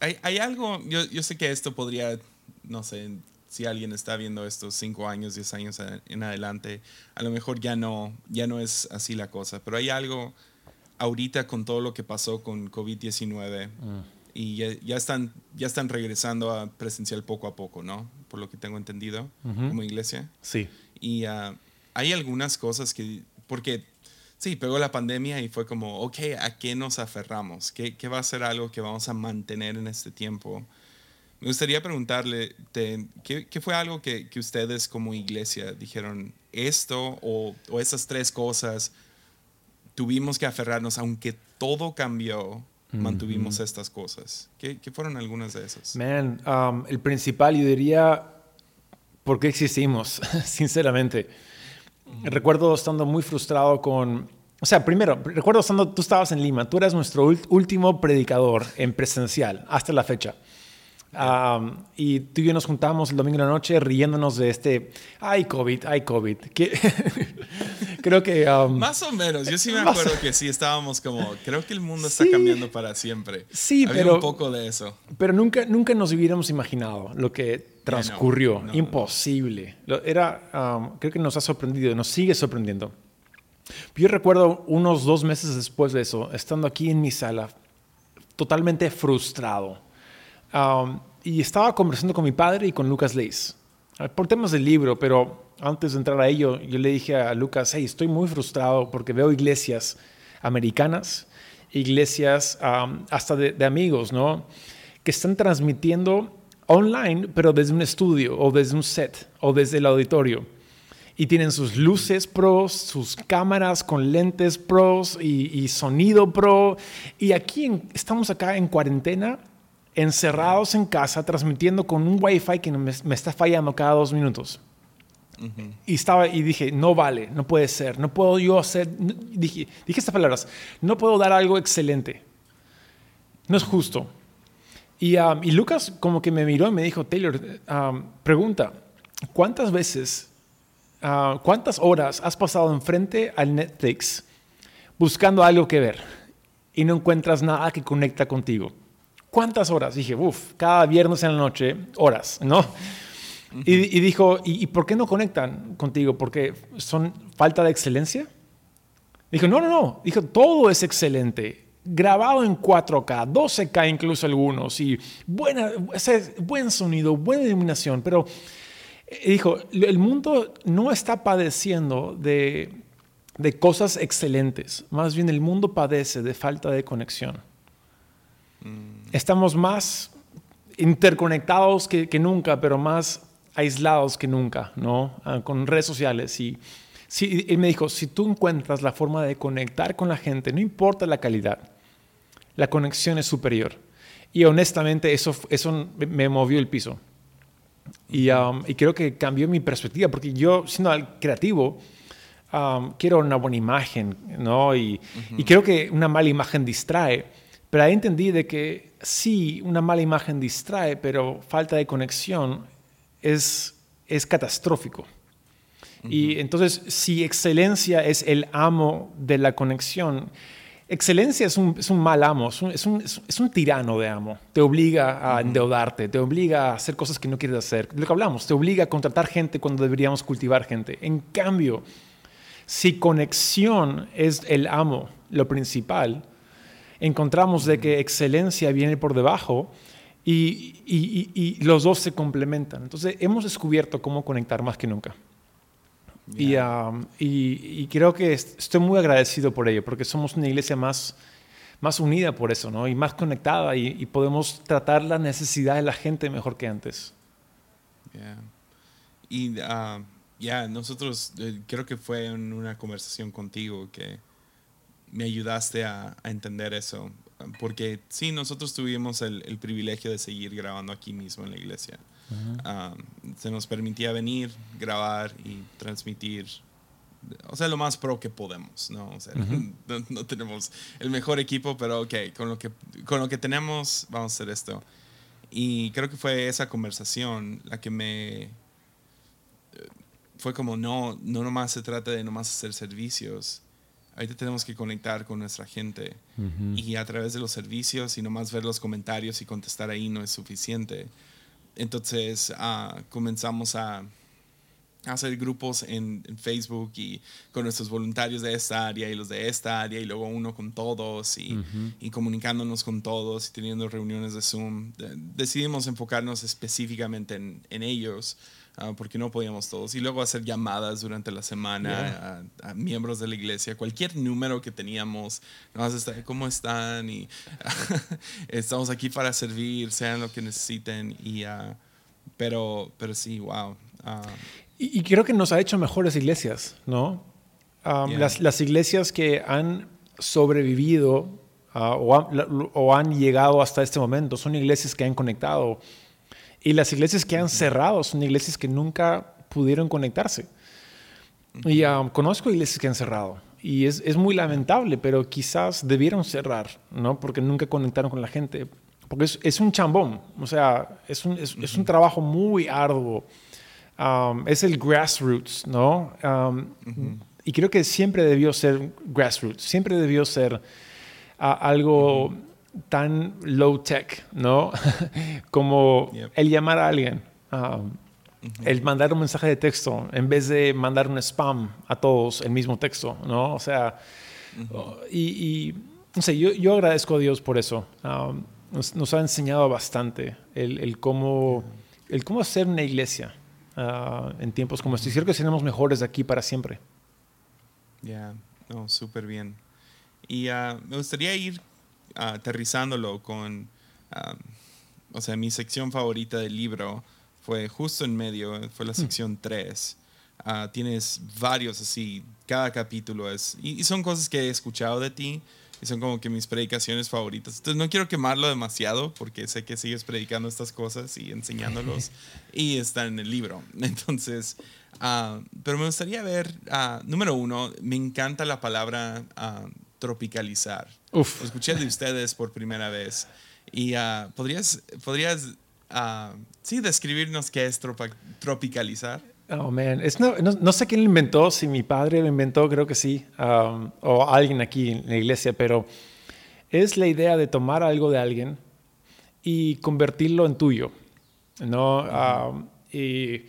hay, algo, yo, yo, sé que esto podría, no sé, si alguien está viendo estos cinco años, diez años en adelante, a lo mejor ya no, ya no es así la cosa, pero hay algo ahorita con todo lo que pasó con COVID-19 mm. y ya, están, ya están regresando a presencial poco a poco, ¿no? Por lo que tengo entendido, como iglesia. Sí. Y ah, hay algunas cosas que, porque sí, pegó la pandemia y fue como, ok, ¿a qué nos aferramos? ¿Qué, qué va a ser algo que vamos a mantener en este tiempo? Me gustaría preguntarle, ¿qué, ¿qué, fue algo que, que, ustedes como iglesia dijeron, esto o, o, esas tres cosas, tuvimos que aferrarnos, aunque todo cambió, mantuvimos estas cosas? ¿Qué, ¿Qué, fueron algunas de esas? Man, um, el principal yo diría, ¿por qué existimos? Sinceramente Recuerdo estando muy frustrado con... O sea, primero, recuerdo estando, tú estabas en Lima, tú eras nuestro último predicador en presencial hasta la fecha. y tú y yo nos juntamos el domingo en la noche riéndonos de este, ay COVID, ay COVID. creo que... Más o menos, yo sí me acuerdo que sí estábamos como, creo que el mundo está cambiando para siempre. Sí, pero... un poco de eso. Pero nunca, nunca nos hubiéramos imaginado lo que transcurrió. Imposible. Era, creo que nos ha sorprendido, nos sigue sorprendiendo. Yo recuerdo unos dos meses después de eso, estando aquí en mi sala, totalmente frustrado. y estaba conversando con mi padre y con Lucas Leis por temas del libro, pero antes de entrar a ello, yo le dije a Lucas, hey, estoy muy frustrado porque veo iglesias americanas, iglesias hasta de, amigos, ¿no? Que están transmitiendo online, pero desde un estudio o desde un set o desde el auditorio y tienen sus luces pros, sus cámaras con lentes pros y, sonido pro. Y aquí estamos acá en cuarentena, encerrados en casa, transmitiendo con un wifi que me, está fallando cada dos minutos. Y estaba y dije, no vale, no puede ser, no puedo yo hacer, dije, dije estas palabras, no puedo dar algo excelente, no es justo. Y, um, y Lucas como que me miró y me dijo, Taylor, um, pregunta, ¿cuántas veces Ah, ¿cuántas horas has pasado enfrente al Netflix buscando algo que ver y no encuentras nada que conecta contigo? ¿Cuántas horas? Dije, uff, cada viernes en la noche, horas, ¿no? y, dijo, ¿y, por qué no conectan contigo? ¿Porque son falta de excelencia? Dijo, no, no, no. Dijo, todo es excelente. Grabado en 4K, 12K incluso algunos, y buena, buen sonido, buena iluminación, pero dijo, el mundo no está padeciendo de, cosas excelentes, más bien el mundo padece de falta de conexión. Mm. Estamos más interconectados que, nunca, pero más aislados que nunca, ¿no? Ah, con redes sociales. Y, y me dijo, si tú encuentras la forma de conectar con la gente, no importa la calidad, la conexión es superior. Y honestamente eso, eso me movió el piso. Um, y, creo que cambió mi perspectiva, porque yo, siendo creativo, um, quiero una buena imagen, ¿no? Y, creo que una mala imagen distrae. Pero ahí entendí de que sí, una mala imagen distrae, pero falta de conexión es, es catastrófico. Y entonces, si excelencia es el amo de la conexión, Excelencia es un, es un mal amo, es un, es, un, es un, tirano de amo. Te obliga a endeudarte, te obliga a hacer cosas que no quieres hacer. Lo que hablamos, te obliga a contratar gente cuando deberíamos cultivar gente. En cambio, si conexión es el amo, lo principal, encontramos de que excelencia viene por debajo y, y, y, y los dos se complementan. Entonces, hemos descubierto cómo conectar más que nunca. Um, y, y, creo que estoy muy agradecido por ello, porque somos una iglesia más, más unida por eso, ¿no? Y más conectada y, podemos tratar la necesidad de la gente mejor que antes. Y uh, ya, nosotros, eh, creo que fue en una conversación contigo que me ayudaste a, a entender eso. Porque sí, nosotros tuvimos el, el privilegio de seguir grabando aquí mismo en la iglesia. Ah, se nos permitía venir, grabar y transmitir, o sea, lo más pro que podemos, ¿no? O sea, no, tenemos el mejor equipo, pero ok, con lo, que, con lo que tenemos vamos a hacer esto. Y creo que fue esa conversación la que me... Eh, fue como, no, no nomás se trata de nomás hacer servicios, ahorita tenemos que conectar con nuestra gente. Y a través de los servicios y nomás ver los comentarios y contestar ahí no es suficiente. Entonces ah, comenzamos a, hacer grupos en, Facebook y con nuestros voluntarios de esta área y los de esta área y luego uno con todos y, comunicándonos con todos y teniendo reuniones de Zoom. decidimos enfocarnos específicamente en ellos Ah, porque no podíamos todos. Y luego hacer llamadas durante la semana a, miembros de la iglesia, cualquier número que teníamos, ¿cómo están? Y estamos aquí para servir, sean lo que necesiten. Y, uh, pero, pero sí, wow. Ah. y, creo que nos ha hecho mejores iglesias, ¿no? las, las, iglesias que han sobrevivido o, o han llegado hasta este momento son iglesias que han conectado y las iglesias que han cerrado son iglesias que nunca pudieron conectarse. Y um, conozco iglesias que han cerrado. Y es, es, muy lamentable, pero quizás debieron cerrar, ¿no? Porque nunca conectaron con la gente. porque es, es, un chambón, o sea, es un, es, es un trabajo muy arduo. Um, es el grassroots, ¿no? Um, y creo que siempre debió ser grassroots, siempre debió ser uh, algo tan low tech, ¿no? Como el llamar a alguien, um, el mandar un mensaje de texto en vez de mandar un spam a todos el mismo texto, ¿no? O sea, y, no sé, yo, yo, agradezco a Dios por eso. Nos, ha enseñado bastante el, el, cómo, el cómo hacer una iglesia uh, en tiempos como estos. Y creo que seremos mejores de aquí para siempre. Ya, no, súper bien. Y uh, me gustaría ir uh, aterrizándolo con, o sea, mi sección favorita del libro fue justo en medio, fue la hmm. sección 3. tienes varios así, cada capítulo es, y, son cosas que he escuchado de ti, y son como que mis predicaciones favoritas. Entonces no quiero quemarlo demasiado porque sé que sigues predicando estas cosas y enseñándolos y está en el libro. Entonces, uh, pero me gustaría ver, uh, número uno, me encanta la palabra uh, tropicalizar. Uf. Lo escuché de ustedes por primera vez. Y podrías, podrías sí, describirnos qué es tropicalizar. Oh, man. no, sé quién lo inventó, si mi padre lo inventó, creo que sí, um, o alguien aquí en la iglesia, pero es la idea de tomar algo de alguien y convertirlo en tuyo, ¿no? Um, y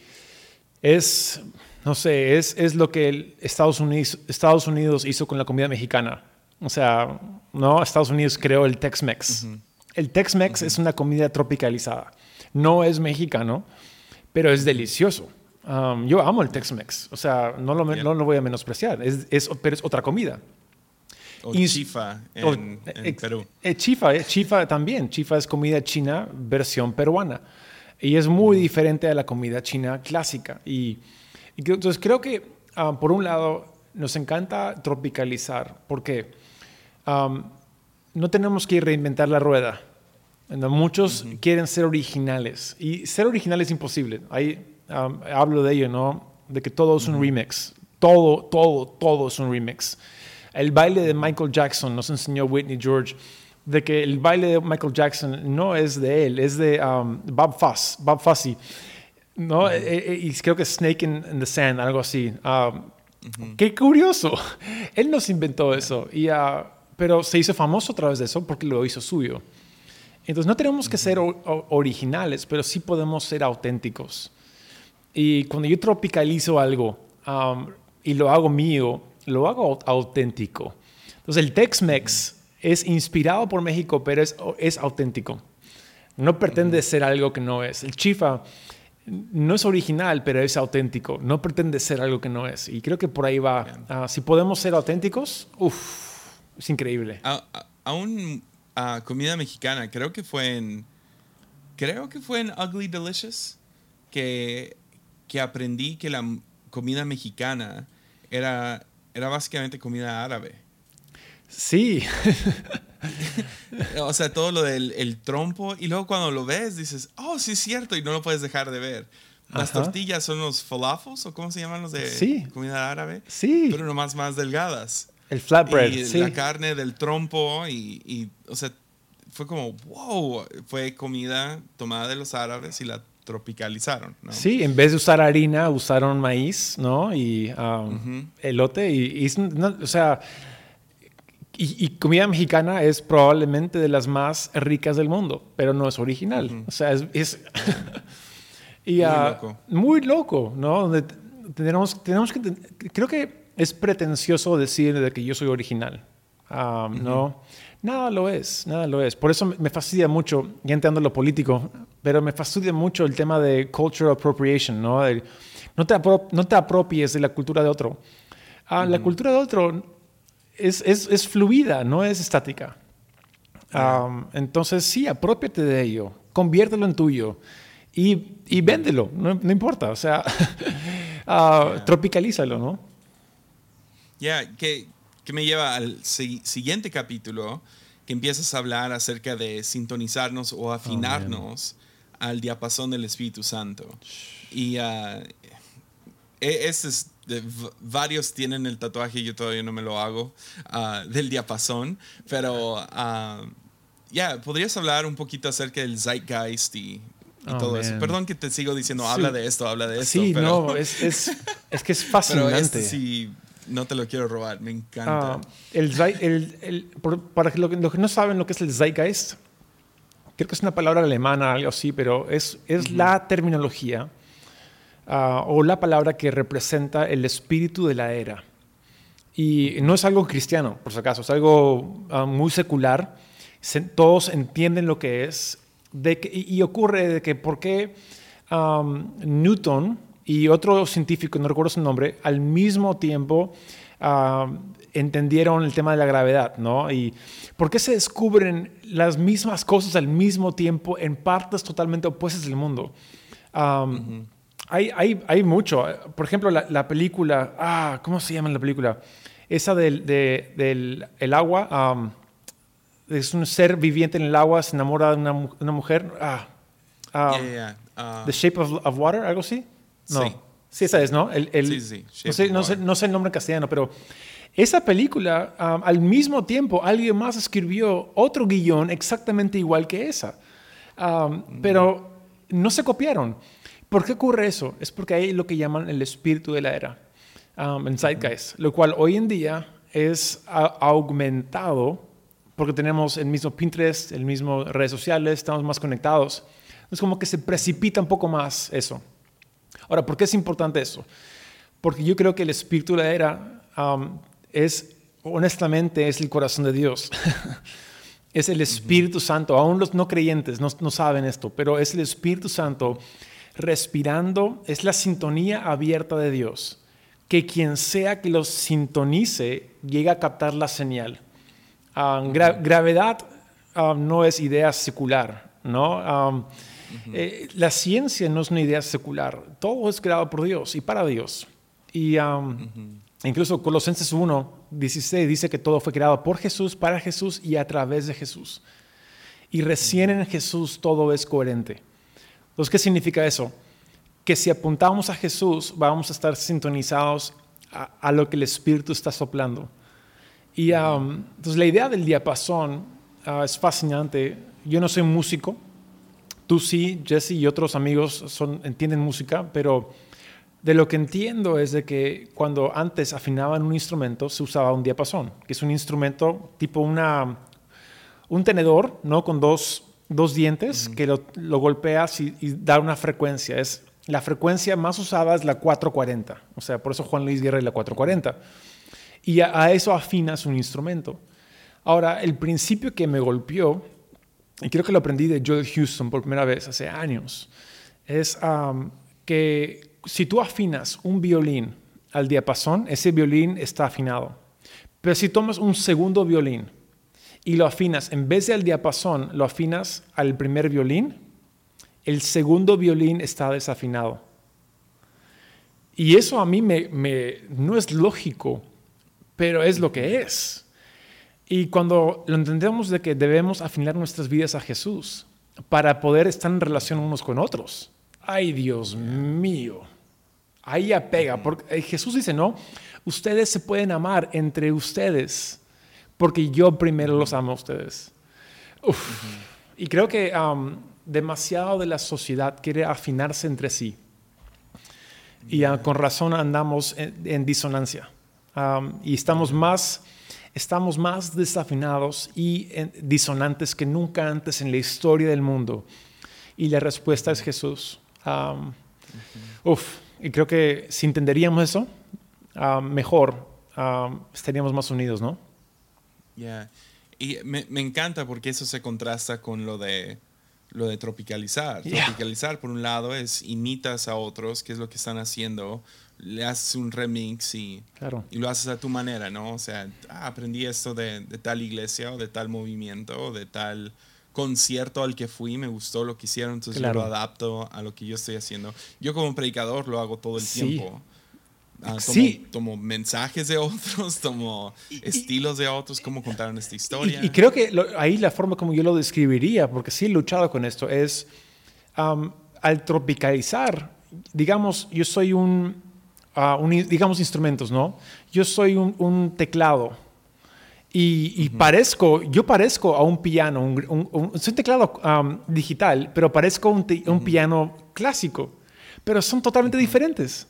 es, no sé, es, es lo que Estados, Unidos, Estados Unidos hizo con la comida mexicana. O sea, ¿no? Estados Unidos creó el Tex-Mex. El Tex-Mex es una comida tropicalizada. No es mexicano, pero es delicioso. Um, yo amo el Tex-Mex, o sea, no lo, no lo, voy a menospreciar, es, es, pero es otra comida. O chifa en, Perú. Eh, chifa, eh, chifa también. Chifa es comida china versión peruana. Y es muy diferente a la comida china clásica. Y, entonces creo que, um, por un lado, nos encanta tropicalizar, porque um, no tenemos que reinventar la rueda. Muchos quieren ser originales. Y ser original es imposible. Hay hablo de ello, ¿no? De que todo es un remix. Todo, todo, todo es un remix. El baile de Michael Jackson nos enseñó Whitney George de que el baile de Michael Jackson no es de él, es de Bob Foss, Bob Fosse. ¿no? E, e, y creo que Snake in, the Sand, algo así. Qué curioso. Él nos inventó eso. Y, uh, pero se hizo famoso a través de eso porque lo hizo suyo. Entonces no tenemos que ser originales, pero sí podemos ser auténticos. Y cuando yo tropicalizo algo um, y lo hago mío, lo hago auténtico. Entonces el Tex-Mex es inspirado por México, pero es, es auténtico. No pretende ser algo que no es. El chifa no es original, pero es auténtico. No pretende ser algo que no es. Y creo que por ahí va. Ah, si podemos ser auténticos, uff, es increíble. Aún a, comida mexicana, creo que fue en. Creo que fue en Ugly Delicious que que aprendí que la comida mexicana era, era básicamente comida árabe. Sí. o sea, todo lo del el trompo. Y luego cuando lo ves, dices, oh, sí es cierto, y no lo puedes dejar de ver. Las tortillas son los falafels, o cómo se llaman los de comida árabe. Sí. Pero nomás más delgadas. El flatbread. Y sí. la carne del trompo, y, y, o sea, fue como, wow, fue comida tomada de los árabes y la tropicalizaron. ¿no? Sí, en vez de usar harina, usaron maíz, ¿no? Y um, elote. Y, o sea, y, comida mexicana es probablemente de las más ricas del mundo, pero no es original. O sea, es... y, muy uh, loco. Muy loco, ¿no? tenemos, tenemos que... Creo que es pretencioso decir de que yo soy original, um, ¿no? Nada lo es, nada lo es. Por eso me fastidia mucho, ya entrando en lo político, pero me fastidia mucho el tema de cultural appropriation, ¿no? no, te no te apropies de la cultura de otro. Ah, La cultura de otro es, es, es fluida, no es estática. entonces, sí, apropiate de ello, conviértelo en tuyo y, y véndelo, no, no, importa, o sea, uh, tropicalízalo, ¿no? Ya, que que me lleva al siguiente capítulo, que empiezas a hablar acerca de sintonizarnos o afinarnos al diapasón del Espíritu Santo. Y uh, es, varios tienen el tatuaje, yo todavía no me lo hago, ah, del diapasón, pero ah, ya, ¿podrías hablar un poquito acerca del zeitgeist y, Oh, todo eso? man. Perdón que te sigo diciendo, Sí. habla de esto, habla de esto. Sí, pero, no, es, es, es que es pero fascinante. este sí, no te lo quiero robar, me encanta. Ah, el, el- el- por- para los que, no saben lo que es el Zeitgeist, creo que es una palabra alemana, algo así, pero es, es la terminología ah, o la palabra que representa el espíritu de la era. Y no es algo cristiano, por si acaso, es algo ah, muy secular. Se- todos entienden lo que es. De que- y, y ocurre de que por qué Newton y otro científico, no recuerdo su nombre, al mismo tiempo am, entendieron el tema de la gravedad, ¿no? Y por qué se descubren las mismas cosas al mismo tiempo en partes totalmente opuestas del mundo. Am, hay, hay, hay mucho. Por ejemplo, la, la película, ah, ¿cómo se llama la película? Esa del, de- del el agua. am, es un ser viviente en el agua, se enamora de una, una mujer. Ah, ah, Yeah, yeah, ah, The Shape of, of Water, algo así. No. Sí. Sí, esa es, ¿no? El, el- Sí, sí, Shape no, sé, of no, sé, Water. no sé el nombre en castellano, pero esa película, um, al mismo tiempo, alguien más escribió otro guion exactamente igual que esa. Um, Pero no se copiaron. ¿Por qué ocurre eso? Es porque hay lo que llaman el espíritu de la era, um, en Zeitgeist, lo cual hoy en día es aumentado porque tenemos el mismo Pinterest, el mismo redes sociales, estamos más conectados. Es como que se precipita un poco más eso. Ahora, ¿por qué es importante eso? Porque yo creo que el espíritu de la era um, es, honestamente, es el corazón de Dios. es el Espíritu Santo. Aún los no creyentes no, no saben esto, pero es el Espíritu Santo respirando, es la sintonía abierta de Dios. Que quien sea que los sintonice llegue a captar la señal. Gra- gravedad no es idea secular, ¿no? Eh, la ciencia no es una idea secular. Todo es creado por Dios y para Dios. Y um, incluso Colosenses 1, 16 dice que todo fue creado por Jesús, para Jesús y a través de Jesús. Y recién en Jesús todo es coherente. Entonces, ¿qué significa eso? Que si apuntamos a Jesús, vamos a estar sintonizados a, a lo que el Espíritu está soplando. Y um, entonces la idea del diapasón ah, es fascinante. Yo no soy músico, tú sí, Jesse y otros amigos son, entienden música, pero de lo que entiendo es de que cuando antes afinaban un instrumento se usaba un diapasón, que es un instrumento tipo una, un tenedor, ¿no? Con dos, dos dientes que lo, lo golpeas y, y da una frecuencia. Es, la frecuencia más usada es la 440, o sea, por eso Juan Luis Guerra es la 440. Y a, a eso afinas un instrumento. Ahora, el principio que me golpeó, y creo que lo aprendí de Joel Houston por primera vez hace años, es que si tú afinas un violín al diapasón, ese violín está afinado. Pero si tomas un segundo violín y lo afinas, en vez de al diapasón, lo afinas al primer violín, el segundo violín está desafinado. Y eso a mí me- no es lógico, pero es lo que es. Y cuando lo entendemos de que debemos afinar nuestras vidas a Jesús para poder estar en relación unos con otros. Ay, Dios mío. Ahí ya pega. Porque eh, Jesús dice, no, ustedes se pueden amar entre ustedes porque yo primero los amo a ustedes. Uf. Y creo que um, demasiado de la sociedad quiere afinarse entre sí. Y ah, con razón andamos en, en disonancia. Um, y estamos más, estamos más desafinados y en- disonantes que nunca antes en la historia del mundo. Y la respuesta es Jesús. Um, Uf, y creo que si entenderíamos eso, ah, mejor ah, estaríamos más unidos, ¿no? Yeah. Y me, me encanta porque eso se contrasta con lo de lo de tropicalizar. Yeah. Tropicalizar, por un lado, es imitas a otros, que es lo que están haciendo, le haces un remix y, Claro. y lo haces a tu manera, ¿no? O sea, ah, aprendí esto de, de tal iglesia o de tal movimiento o de tal concierto al que fui, me gustó lo que hicieron, entonces Claro. yo lo adapto a lo que yo estoy haciendo. Yo como predicador lo hago todo el Sí. tiempo. Ah, tomo, Sí. tomo mensajes de otros, tomo estilos de otros, cómo contaron esta historia. Y, y creo que lo- ahí la forma como yo lo describiría, porque sí he luchado con esto, es am, al tropicalizar, digamos, yo soy un, un digamos, instrumentos, ¿no? Yo soy un, un teclado Y, parezco, yo parezco a un piano, un, un, teclado um, digital, pero parezco un, un piano clásico, pero son totalmente diferentes.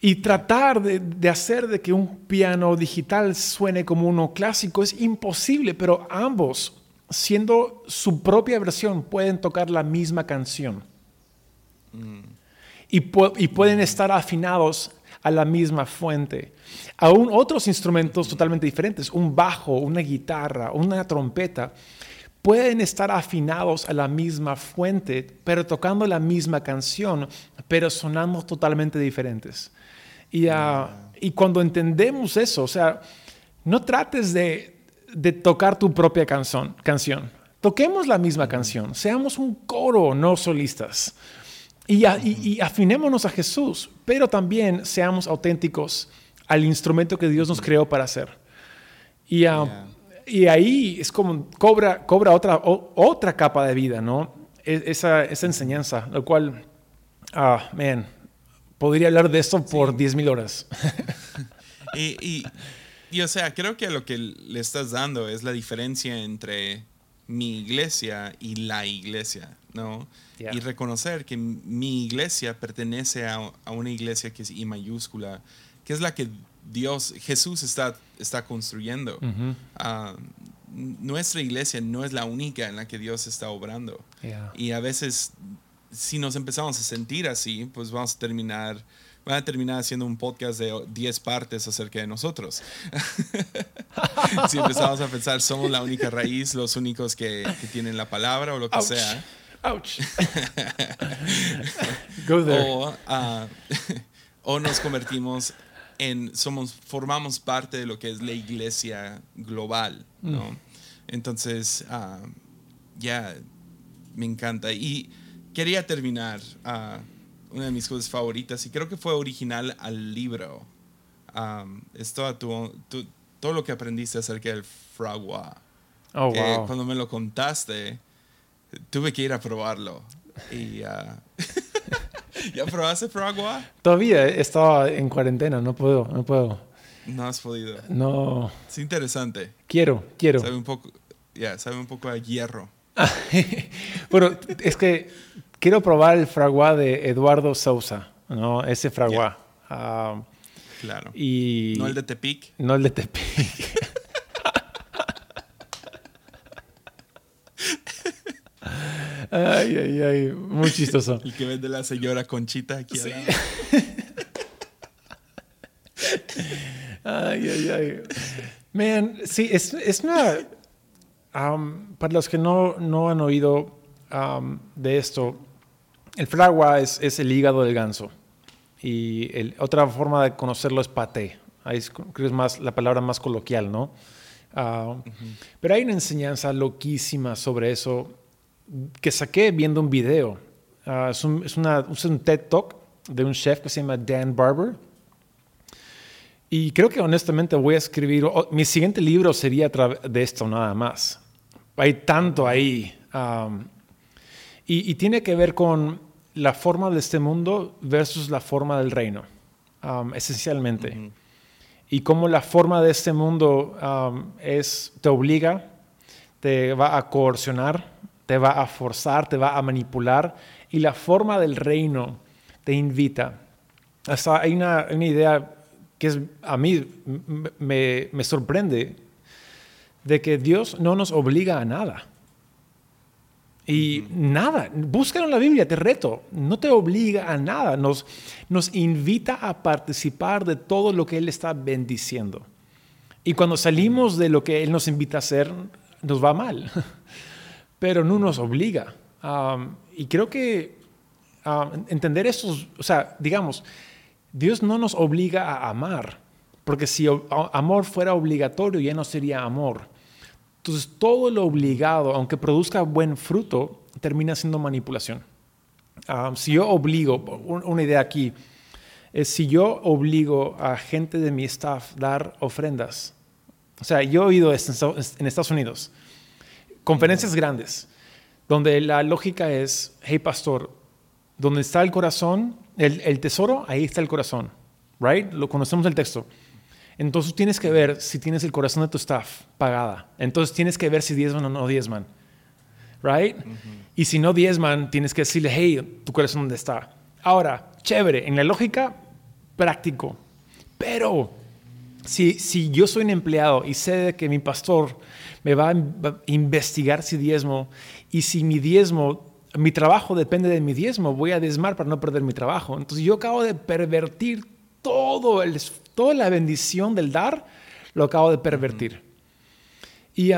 Y tratar de, de, hacer de que un piano digital suene como uno clásico es imposible, pero ambos, siendo su propia versión, pueden tocar la misma canción. Mm. Y, y, pueden estar afinados a la misma fuente. Aún otros instrumentos totalmente diferentes, un bajo, una guitarra, una trompeta, pueden estar afinados a la misma fuente, pero tocando la misma canción, pero sonando totalmente diferentes. Y, ah, y cuando entendemos eso, o sea, no trates de, de tocar tu propia canción, canción. Toquemos la misma canción, seamos un coro, no solistas. Y, y, afinémonos a Jesús, pero también seamos auténticos al instrumento que Dios nos creó para hacer. Y, ah, y ahí es como cobra, cobra otra, otra capa de vida, ¿no? E, esa, esa enseñanza, lo cual, ah, man, podría hablar de esto por 10.000 horas. y, y, y, o sea, creo que lo que le estás dando es la diferencia entre mi iglesia y la iglesia, ¿no? Y reconocer que mi iglesia pertenece a, a, una iglesia que es I mayúscula, que es la que Dios, Jesús está, está construyendo. Ah, nuestra iglesia no es la única en la que Dios está obrando. Y a veces, si nos empezamos a sentir así, pues vamos a terminar, van a terminar haciendo un podcast de 10 partes acerca de nosotros. si empezamos a pensar, somos la única raíz, los únicos que, que tienen la palabra o lo que sea. Ouch. Go there. O, uh, o, nos convertimos en, somos, formamos parte de lo que es la iglesia global, ¿no? Mm. Entonces, uh, ya, me encanta. Y quería terminar uh, una de mis cosas favoritas, y creo que fue original al libro. Um, es todo, tu, todo lo que aprendiste acerca del fragua. Oh, wow. Cuando me lo contaste, tuve que ir a probarlo. Y, uh, ¿Ya probaste fragua? Todavía estaba en cuarentena, no puedo, no puedo. No has podido. No. Es interesante. Quiero, quiero. Sabe un poco, ya, sabe un poco a hierro. bueno, es que quiero probar el fragua de Eduardo Sousa, ¿no? Ese fragua. Ah, claro. Y no el de Tepic. No el de Tepic. Ay, ay, ay, muy chistoso. El que vende la señora Conchita aquí sí. Ay, ay, ay. Man, sí, es, es una... Um, para los que no, no han oído um, de esto, el fragua es, es, el hígado del ganso. Y el, otra forma de conocerlo es paté. Ahí es, creo que es más, la palabra más coloquial, ¿no? Uh, Pero hay una enseñanza loquísima sobre eso que saqué viendo un video. Ah, es, un, es, una, es, un, TED Talk de un chef que se llama Dan Barber. Y creo que honestamente voy a escribir, mi siguiente libro sería de esto nada más. Hay tanto ahí. y, tiene que ver con la forma de este mundo versus la forma del reino, esencialmente. Y cómo la forma de este mundo es, te obliga, te va a coercionar, te va a forzar, te va a manipular y la forma del reino te invita. Hasta hay una, idea que es, a mí me, sorprende de que Dios no nos obliga a nada. Y nada, búscalo en la Biblia, te reto, no te obliga a nada, nos, nos invita a participar de todo lo que Él está bendiciendo. Y cuando salimos de lo que Él nos invita a hacer, nos va mal. pero no nos obliga. y creo que entender eso, o sea, digamos, Dios no nos obliga a amar, porque si amor fuera obligatorio ya no sería amor. Entonces todo lo obligado, aunque produzca buen fruto, termina siendo manipulación. si yo obligo, una idea aquí, es si yo obligo a gente de mi staff a dar ofrendas. O sea, yo he oído esto en Estados Unidos conferencias grandes, donde la lógica es, hey pastor, donde está el corazón, el, tesoro, ahí está el corazón, right? Lo conocemos el texto. Entonces tienes que ver si tienes el corazón de tu staff pagada. Entonces tienes que ver si diezman o no diezman. Right? Y si no diezman, tienes que decirle, hey, tu corazón dónde está. Ahora, chévere, en la lógica, práctico. Pero si, si yo soy un empleado y sé que mi pastor me va a investigar si diezmo y si mi diezmo, mi trabajo depende de mi diezmo, voy a diezmar para no perder mi trabajo. Entonces yo acabo de pervertir todo el, toda la bendición del dar, lo acabo de pervertir. Y,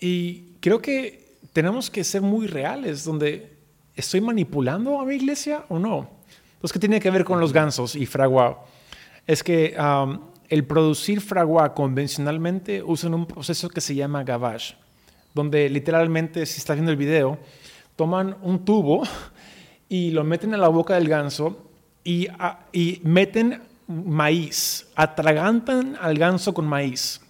y creo que tenemos que ser muy reales, donde estoy manipulando a mi iglesia o no. Entonces, ¿qué tiene que ver con los gansos y fragua? Es que el producir fragua convencionalmente usan un proceso que se llama gavage, donde literalmente, si está viendo el video, toman un tubo y lo meten en la boca del ganso y, y meten maíz, atragantan al ganso con maíz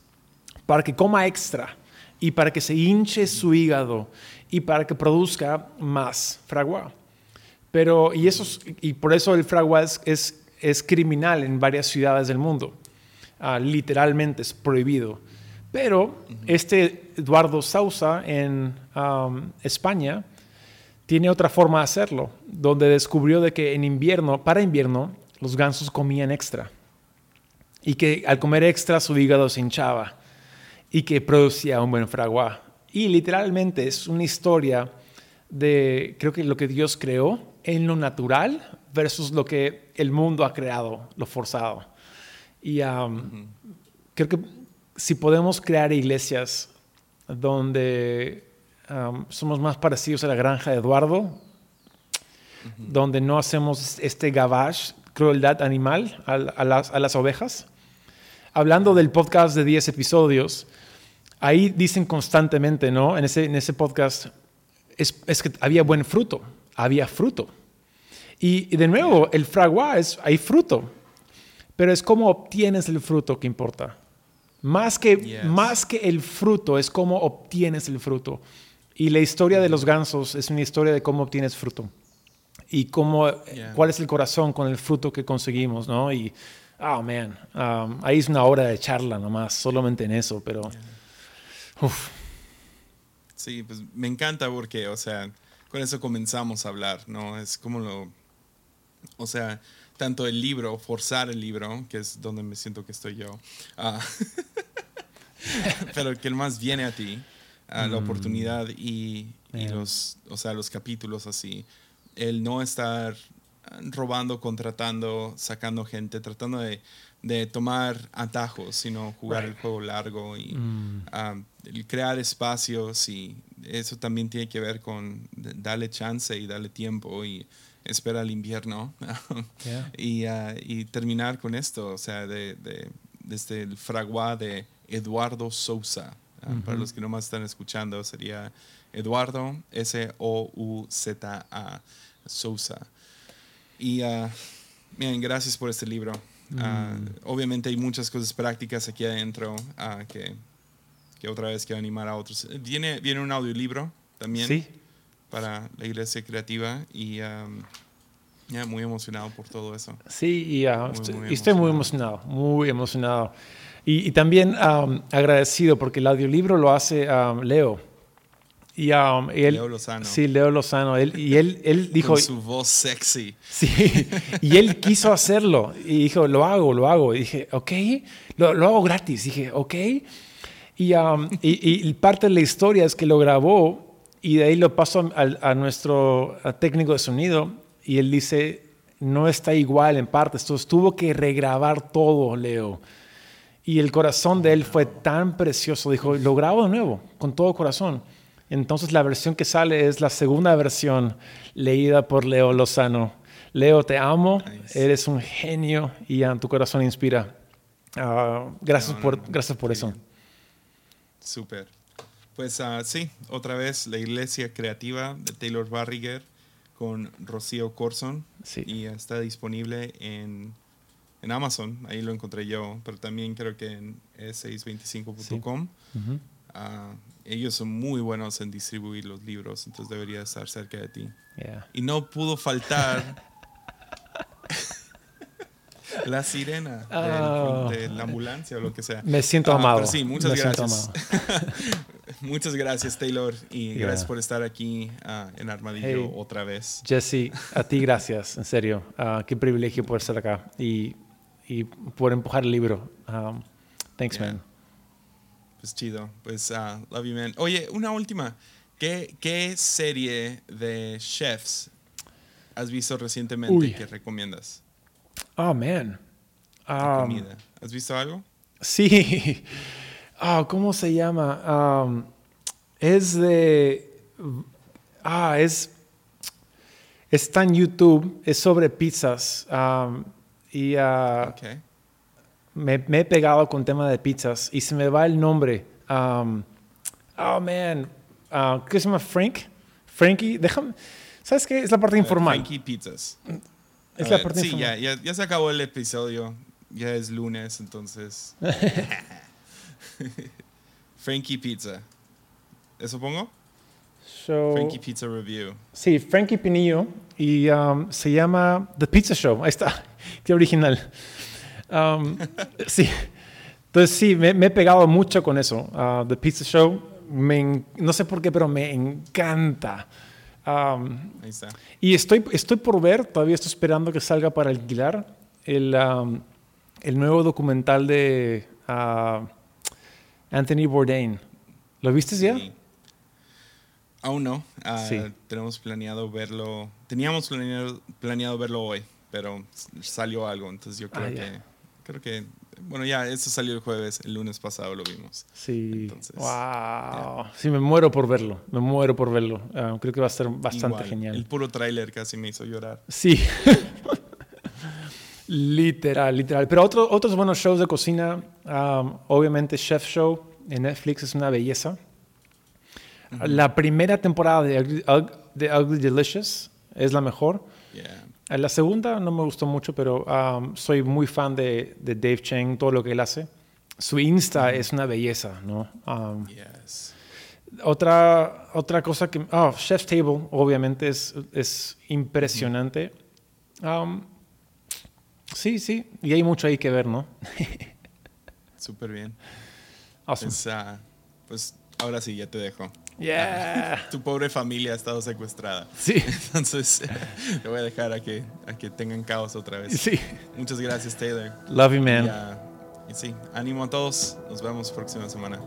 para que coma extra y para que se hinche su hígado y para que produzca más fragua. Pero, y, eso, y por eso el fragua es, es, criminal en varias ciudades del mundo. Ah, literalmente es prohibido. Pero este Eduardo Sousa en España tiene otra forma de hacerlo, donde descubrió de que en invierno, para invierno, los gansos comían extra. Y que al comer extra su hígado se hinchaba y que producía un buen fragua. Y literalmente es una historia de, creo que lo que Dios creó en lo natural versus lo que el mundo ha creado, lo forzado. Y um, creo que si podemos crear iglesias donde um, somos más parecidos a la granja de Eduardo, donde no hacemos este gavage, crueldad animal a, las, a las ovejas. Hablando del podcast de 10 episodios, ahí dicen constantemente, ¿no? En ese, en ese podcast, es, es que había buen fruto, había fruto. Y, de nuevo, el fragua es, hay fruto, pero es cómo obtienes el fruto que importa. Más que, más que el fruto, es cómo obtienes el fruto. Y la historia de los gansos es una historia de cómo obtienes fruto. Y cómo, cuál es el corazón con el fruto que conseguimos, ¿no? Y, oh, man, um, ahí es una hora de charla nomás, solamente en eso, pero... Sí, pues me encanta porque, o sea, con eso comenzamos a hablar, ¿no? Es como lo, o sea, tanto el libro, forzar el libro, que es donde me siento que estoy yo, uh, pero que más viene a ti, a la mm. oportunidad y, y, los, o sea, los capítulos así, el no estar robando, contratando, sacando gente, tratando de de tomar atajos, sino jugar el juego largo y mm. um, crear espacios y eso también tiene que ver con darle chance y darle tiempo y espera el invierno y, uh, y, terminar con esto, o sea, de, desde el fragua de Eduardo Sousa. Uh, para los que no más están escuchando, sería Eduardo S-O-U-Z-A Sousa. Y uh, bien, gracias por este libro. Ah, mm. obviamente hay muchas cosas prácticas aquí adentro ah, que, que, otra vez quiero animar a otros. Viene, viene un audiolibro también para la iglesia creativa y ya muy emocionado por todo eso. Sí, y, ah, estoy, muy emocionado, muy emocionado. Y, también agradecido porque el audiolibro lo hace Leo. Y, um, él, Leo Lozano. Sí, Leo Lozano. Él, y él, él dijo... Con su voz sexy. Sí, y él quiso hacerlo. Y dijo, lo hago, lo hago. Y dije, ok, lo, lo hago gratis. dije, ok. Y, um, y, y, parte de la historia es que lo grabó y de ahí lo pasó a, a nuestro técnico de sonido y él dice, no está igual en partes. Entonces tuvo que regrabar todo, Leo. Y el corazón de él fue tan precioso. Dijo, lo grabo de nuevo, con todo corazón. Entonces la versión que sale es la segunda versión leída por Leo Lozano. Leo, te amo, eres un genio y tu corazón inspira. Ah, gracias, por, gracias por eso. Súper. Pues uh, sí, otra vez la Iglesia Creativa de Taylor Barriger con Rocío Corson. Sí. Y está disponible en, en, Amazon, ahí lo encontré yo, pero también creo que en e625.com. Sí ellos son muy buenos en distribuir los libros, entonces debería estar cerca de ti. Y no pudo faltar La sirena oh. de la ambulancia o lo que sea. Me siento ah, amado. sí, muchas gracias. muchas gracias, Taylor. Y gracias por estar aquí uh, en Armadillo otra vez. Jesse, a ti gracias, en serio. Uh, qué privilegio poder estar acá y, y poder empujar el libro. Um, thanks, man. Pues chido. Pues love you, man. Oye, una última. ¿Qué, ¿Qué serie de chefs has visto recientemente que recomiendas? Oh, man. Um, ¿Has visto algo? Sí. Oh, ¿Cómo se llama? Um, es de... Ah, es... Está en YouTube. Es sobre pizzas. Um, y uh, me, he pegado con tema de pizzas y se me va el nombre. oh, man. Uh, ¿Qué se llama? Frank. Frankie. Déjame... ¿Sabes qué? Es la parte informal. Frankie Pizzas. Es la parte sí, ya, ya, ya, se acabó el episodio. Ya es lunes, entonces. Frankie Pizza. ¿Eso pongo? Frankie Pizza Review. Sí, Frankie Pinillo. Y um, se llama The Pizza Show. Ahí está. Qué original. Um, sí. Entonces sí, me, he pegado mucho con eso. Uh, The Pizza Show. Me, no sé por qué, pero me encanta. Ahí está. Y estoy, estoy por ver, todavía estoy esperando que salga para alquilar, el, el nuevo documental de uh, Anthony Bourdain. ¿Lo viste ya? Aún no. Ah, tenemos planeado verlo. Teníamos planeado, planeado, verlo hoy, pero salió algo, entonces yo creo ah, que creo que bueno, ya, eso salió el jueves, el lunes pasado lo vimos. Sí. wow. Sí, me muero por verlo, me muero por verlo. Ah, creo que va a ser bastante genial. El puro tráiler casi me hizo llorar. Sí. literal, literal. Pero otro, otros buenos shows de cocina, um, obviamente Chef Show en Netflix es una belleza. La primera temporada de de Ugly Delicious es la mejor. Yeah. La segunda no me gustó mucho, pero um, soy muy fan de, de, Dave Cheng, todo lo que él hace. Su Insta es una belleza, ¿no? Um, yes. Otra, otra cosa que... Oh, Chef's Table, obviamente, es, es impresionante. Um, sí, sí, y hay mucho ahí que ver, ¿no? Súper bien. Awesome. Pues, uh, pues ahora sí, ya te dejo. Yeah. tu pobre familia ha estado secuestrada. Sí. Entonces, te voy a dejar a que, a que tengan caos otra vez. Sí. Muchas gracias, Taylor. Love you, man. y sí, ánimo a todos. Nos vemos próxima semana.